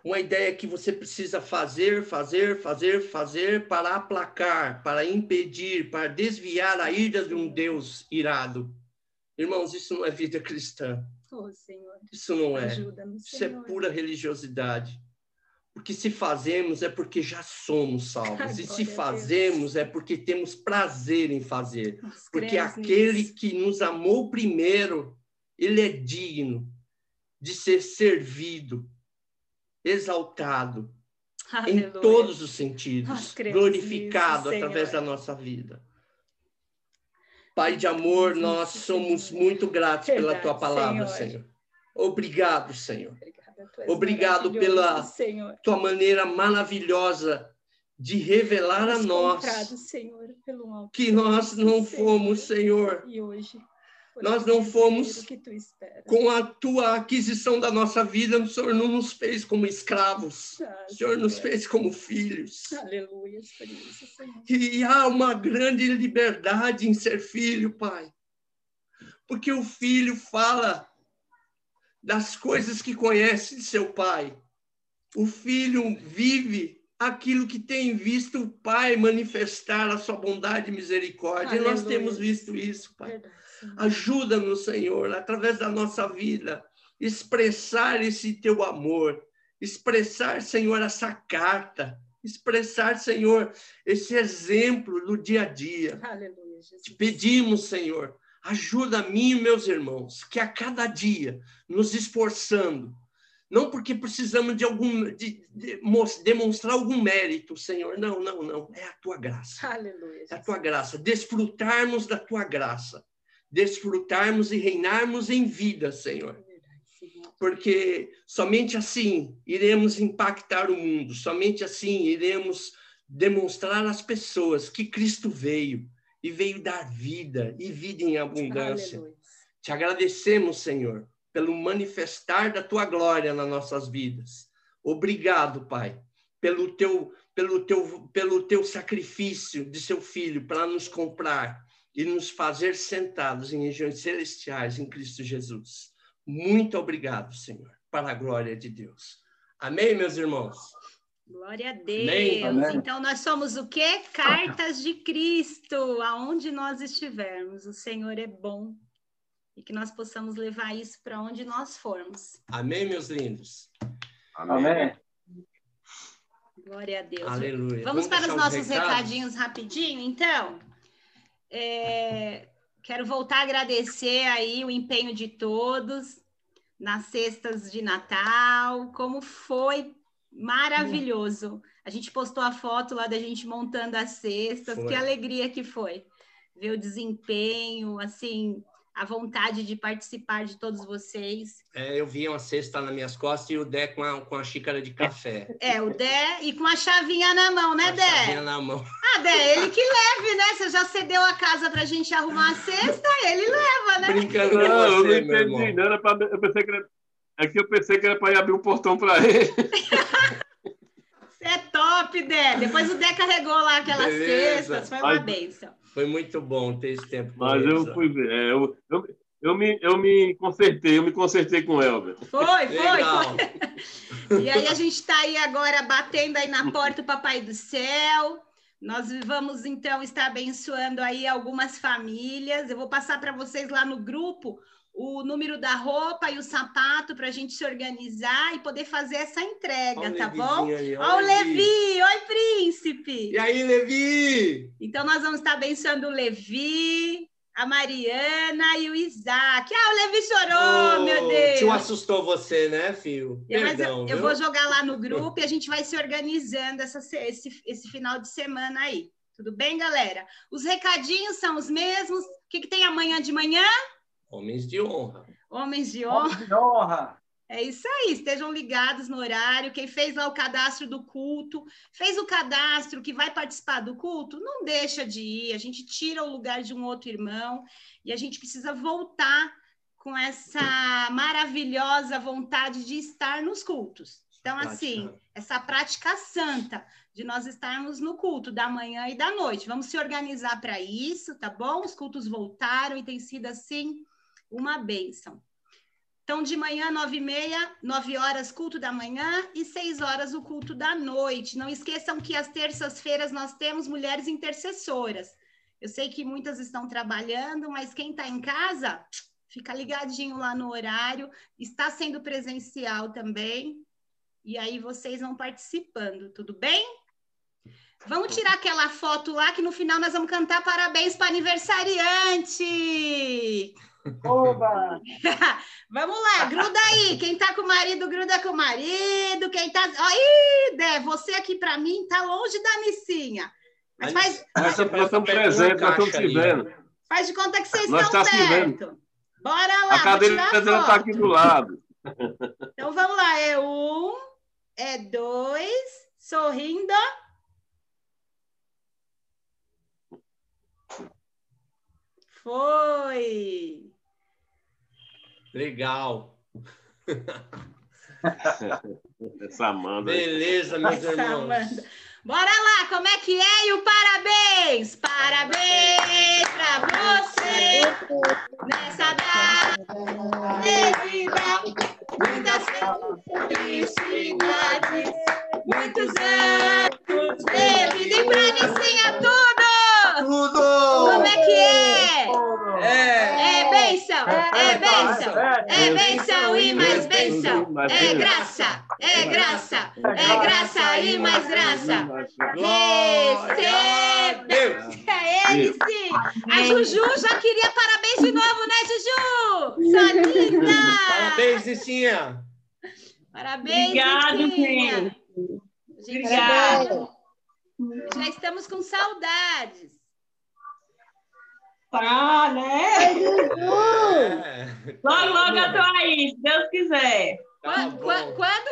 Uma ideia que você precisa fazer, fazer, fazer, fazer para aplacar, para impedir, para desviar a ira de um Deus irado. Irmãos, isso não é vida cristã. Oh. Isso não é. Isso é pura religiosidade. Porque se fazemos é porque já somos salvos. e se fazemos é porque temos prazer em fazer. porque aquele que nos amou primeiro ele é digno de ser servido, exaltado, Aleluia. em todos os sentidos, glorificado nisso, através da nossa vida. Pai de amor, nós somos muito gratos Verdade, pela tua palavra, Senhor. Senhor. Obrigado, Senhor. Obrigado pela Senhor. tua maneira maravilhosa de revelar a nós Senhor, que nós não fomos, Senhor, e hoje nós não fomos com a tua aquisição da nossa vida, o Senhor não nos fez como escravos, ah, o Senhor nos fez como filhos. Aleluia, isso, Senhor. E há uma grande liberdade em ser filho, Pai. Porque o filho fala das coisas que conhece de seu pai. O filho vive aquilo que tem visto o pai manifestar a sua bondade e misericórdia. Aleluia. E nós temos visto isso, pai. Ajuda-nos, Senhor, através da nossa vida, expressar esse teu amor, expressar, Senhor, essa carta, expressar, Senhor, esse exemplo do dia a dia. Aleluia, Jesus. Te pedimos, Senhor, ajuda a mim e meus irmãos, que a cada dia, nos esforçando, não porque precisamos de algum de, de, demonstrar algum mérito, Senhor. Não, não, não. É a tua graça. Aleluia. É a tua graça. Desfrutarmos da tua graça. Desfrutarmos e reinarmos em vida, Senhor. Porque somente assim iremos impactar o mundo, somente assim iremos demonstrar às pessoas que Cristo veio e veio dar vida e vida em abundância. Aleluia. Te agradecemos, Senhor, pelo manifestar da tua glória nas nossas vidas. Obrigado, Pai, pelo teu pelo teu pelo teu sacrifício de seu filho para nos comprar e nos fazer sentados em regiões celestiais em Cristo Jesus. Muito obrigado, Senhor, para a glória de Deus. Amém, meus irmãos. Glória a Deus. Amém. Então, nós somos o quê? Cartas de Cristo, aonde nós estivermos. O Senhor é bom e que nós possamos levar isso para onde nós formos. Amém, meus lindos. Amém. Glória a Deus. Aleluia. Vamos, Vamos para os nossos recadinhos rapidinho, então. É, quero voltar a agradecer aí o empenho de todos nas cestas de Natal, como foi maravilhoso. A gente postou a foto lá da gente montando as cestas, foi. que alegria que foi. Ver o desempenho, assim, a vontade de participar de todos vocês. É, eu vi uma cesta nas minhas costas e o Dé com a, com a xícara de café. É, o Dé e com a chavinha na mão, né, Dé? chavinha na mão. Ah, Dé, ele que leve, né? Você já cedeu a casa pra gente arrumar a cesta, ele leva, né? Brincando não, você, eu não entendi, não, era pra, eu pensei que era, é que eu pensei que era para ir abrir o um portão para ele. Você é top, Dé. Depois o Dé carregou lá aquelas Beleza. cestas, foi uma Mas... benção. Foi muito bom ter esse tempo. Mas eu fui ver. É, eu, eu, eu, me, eu me consertei, eu me consertei com o Elber. Foi, foi, foi. E aí a gente está aí agora batendo aí na porta do Papai do Céu. Nós vamos então estar abençoando aí algumas famílias. Eu vou passar para vocês lá no grupo o número da roupa e o sapato para a gente se organizar e poder fazer essa entrega, olha tá bom? Aí, olha o Levi. Levi, oi príncipe. E aí, Levi? Então nós vamos estar abençoando o Levi, a Mariana e o Isaac. Ah, o Levi chorou, oh, meu Deus. Tio assustou você, né, filho? Perdão, eu, eu vou jogar lá no grupo e a gente vai se organizando essa, esse, esse final de semana aí. Tudo bem, galera? Os recadinhos são os mesmos. O que, que tem amanhã de manhã? Homens de honra. Homens de honra. Homens de honra. É isso aí, estejam ligados no horário. Quem fez lá o cadastro do culto, fez o cadastro que vai participar do culto, não deixa de ir. A gente tira o lugar de um outro irmão e a gente precisa voltar com essa maravilhosa vontade de estar nos cultos. Então, assim, essa prática santa de nós estarmos no culto da manhã e da noite. Vamos se organizar para isso, tá bom? Os cultos voltaram e tem sido assim uma bênção. Então, de manhã, nove e meia, nove horas, culto da manhã e seis horas, o culto da noite. Não esqueçam que às terças-feiras nós temos mulheres intercessoras. Eu sei que muitas estão trabalhando, mas quem está em casa, fica ligadinho lá no horário. Está sendo presencial também. E aí vocês vão participando, tudo bem? Vamos tirar aquela foto lá que no final nós vamos cantar parabéns para aniversariante. Oba! Vamos lá, gruda aí. Quem tá com o marido, gruda com o marido. Quem tá. Aí, Dé, você aqui para mim tá longe da Nicinha. Mas faz. Nós, nós estamos presentes, nós estamos se vendo. Faz de conta que vocês nós estão tá perto. Bora lá, a cadeira está aqui do lado. Então vamos lá, é um, é dois, sorrindo. Foi! Legal. Essa Amanda. Beleza, meus irmãos. Amanda. Bora lá, como é que é? E o parabéns! Parabéns pra você nessa data! felicidades, muitos anos de vida. E pra Nicinha, tudo! Tudo! Como é que é? É. É bênção, é bênção, é bênção e mais bênção. É graça, é graça, é graça e mais graça. Receba! É ele sim! A Juju já queria parabéns de novo, né, Juju? Sua linda! Parabéns, Nicinha! Parabéns, Obrigado. Gente, Obrigada. Já estamos com saudades. Tá, né? Logo, logo eu tô aí, se Deus quiser. Tá Quando, quando, quando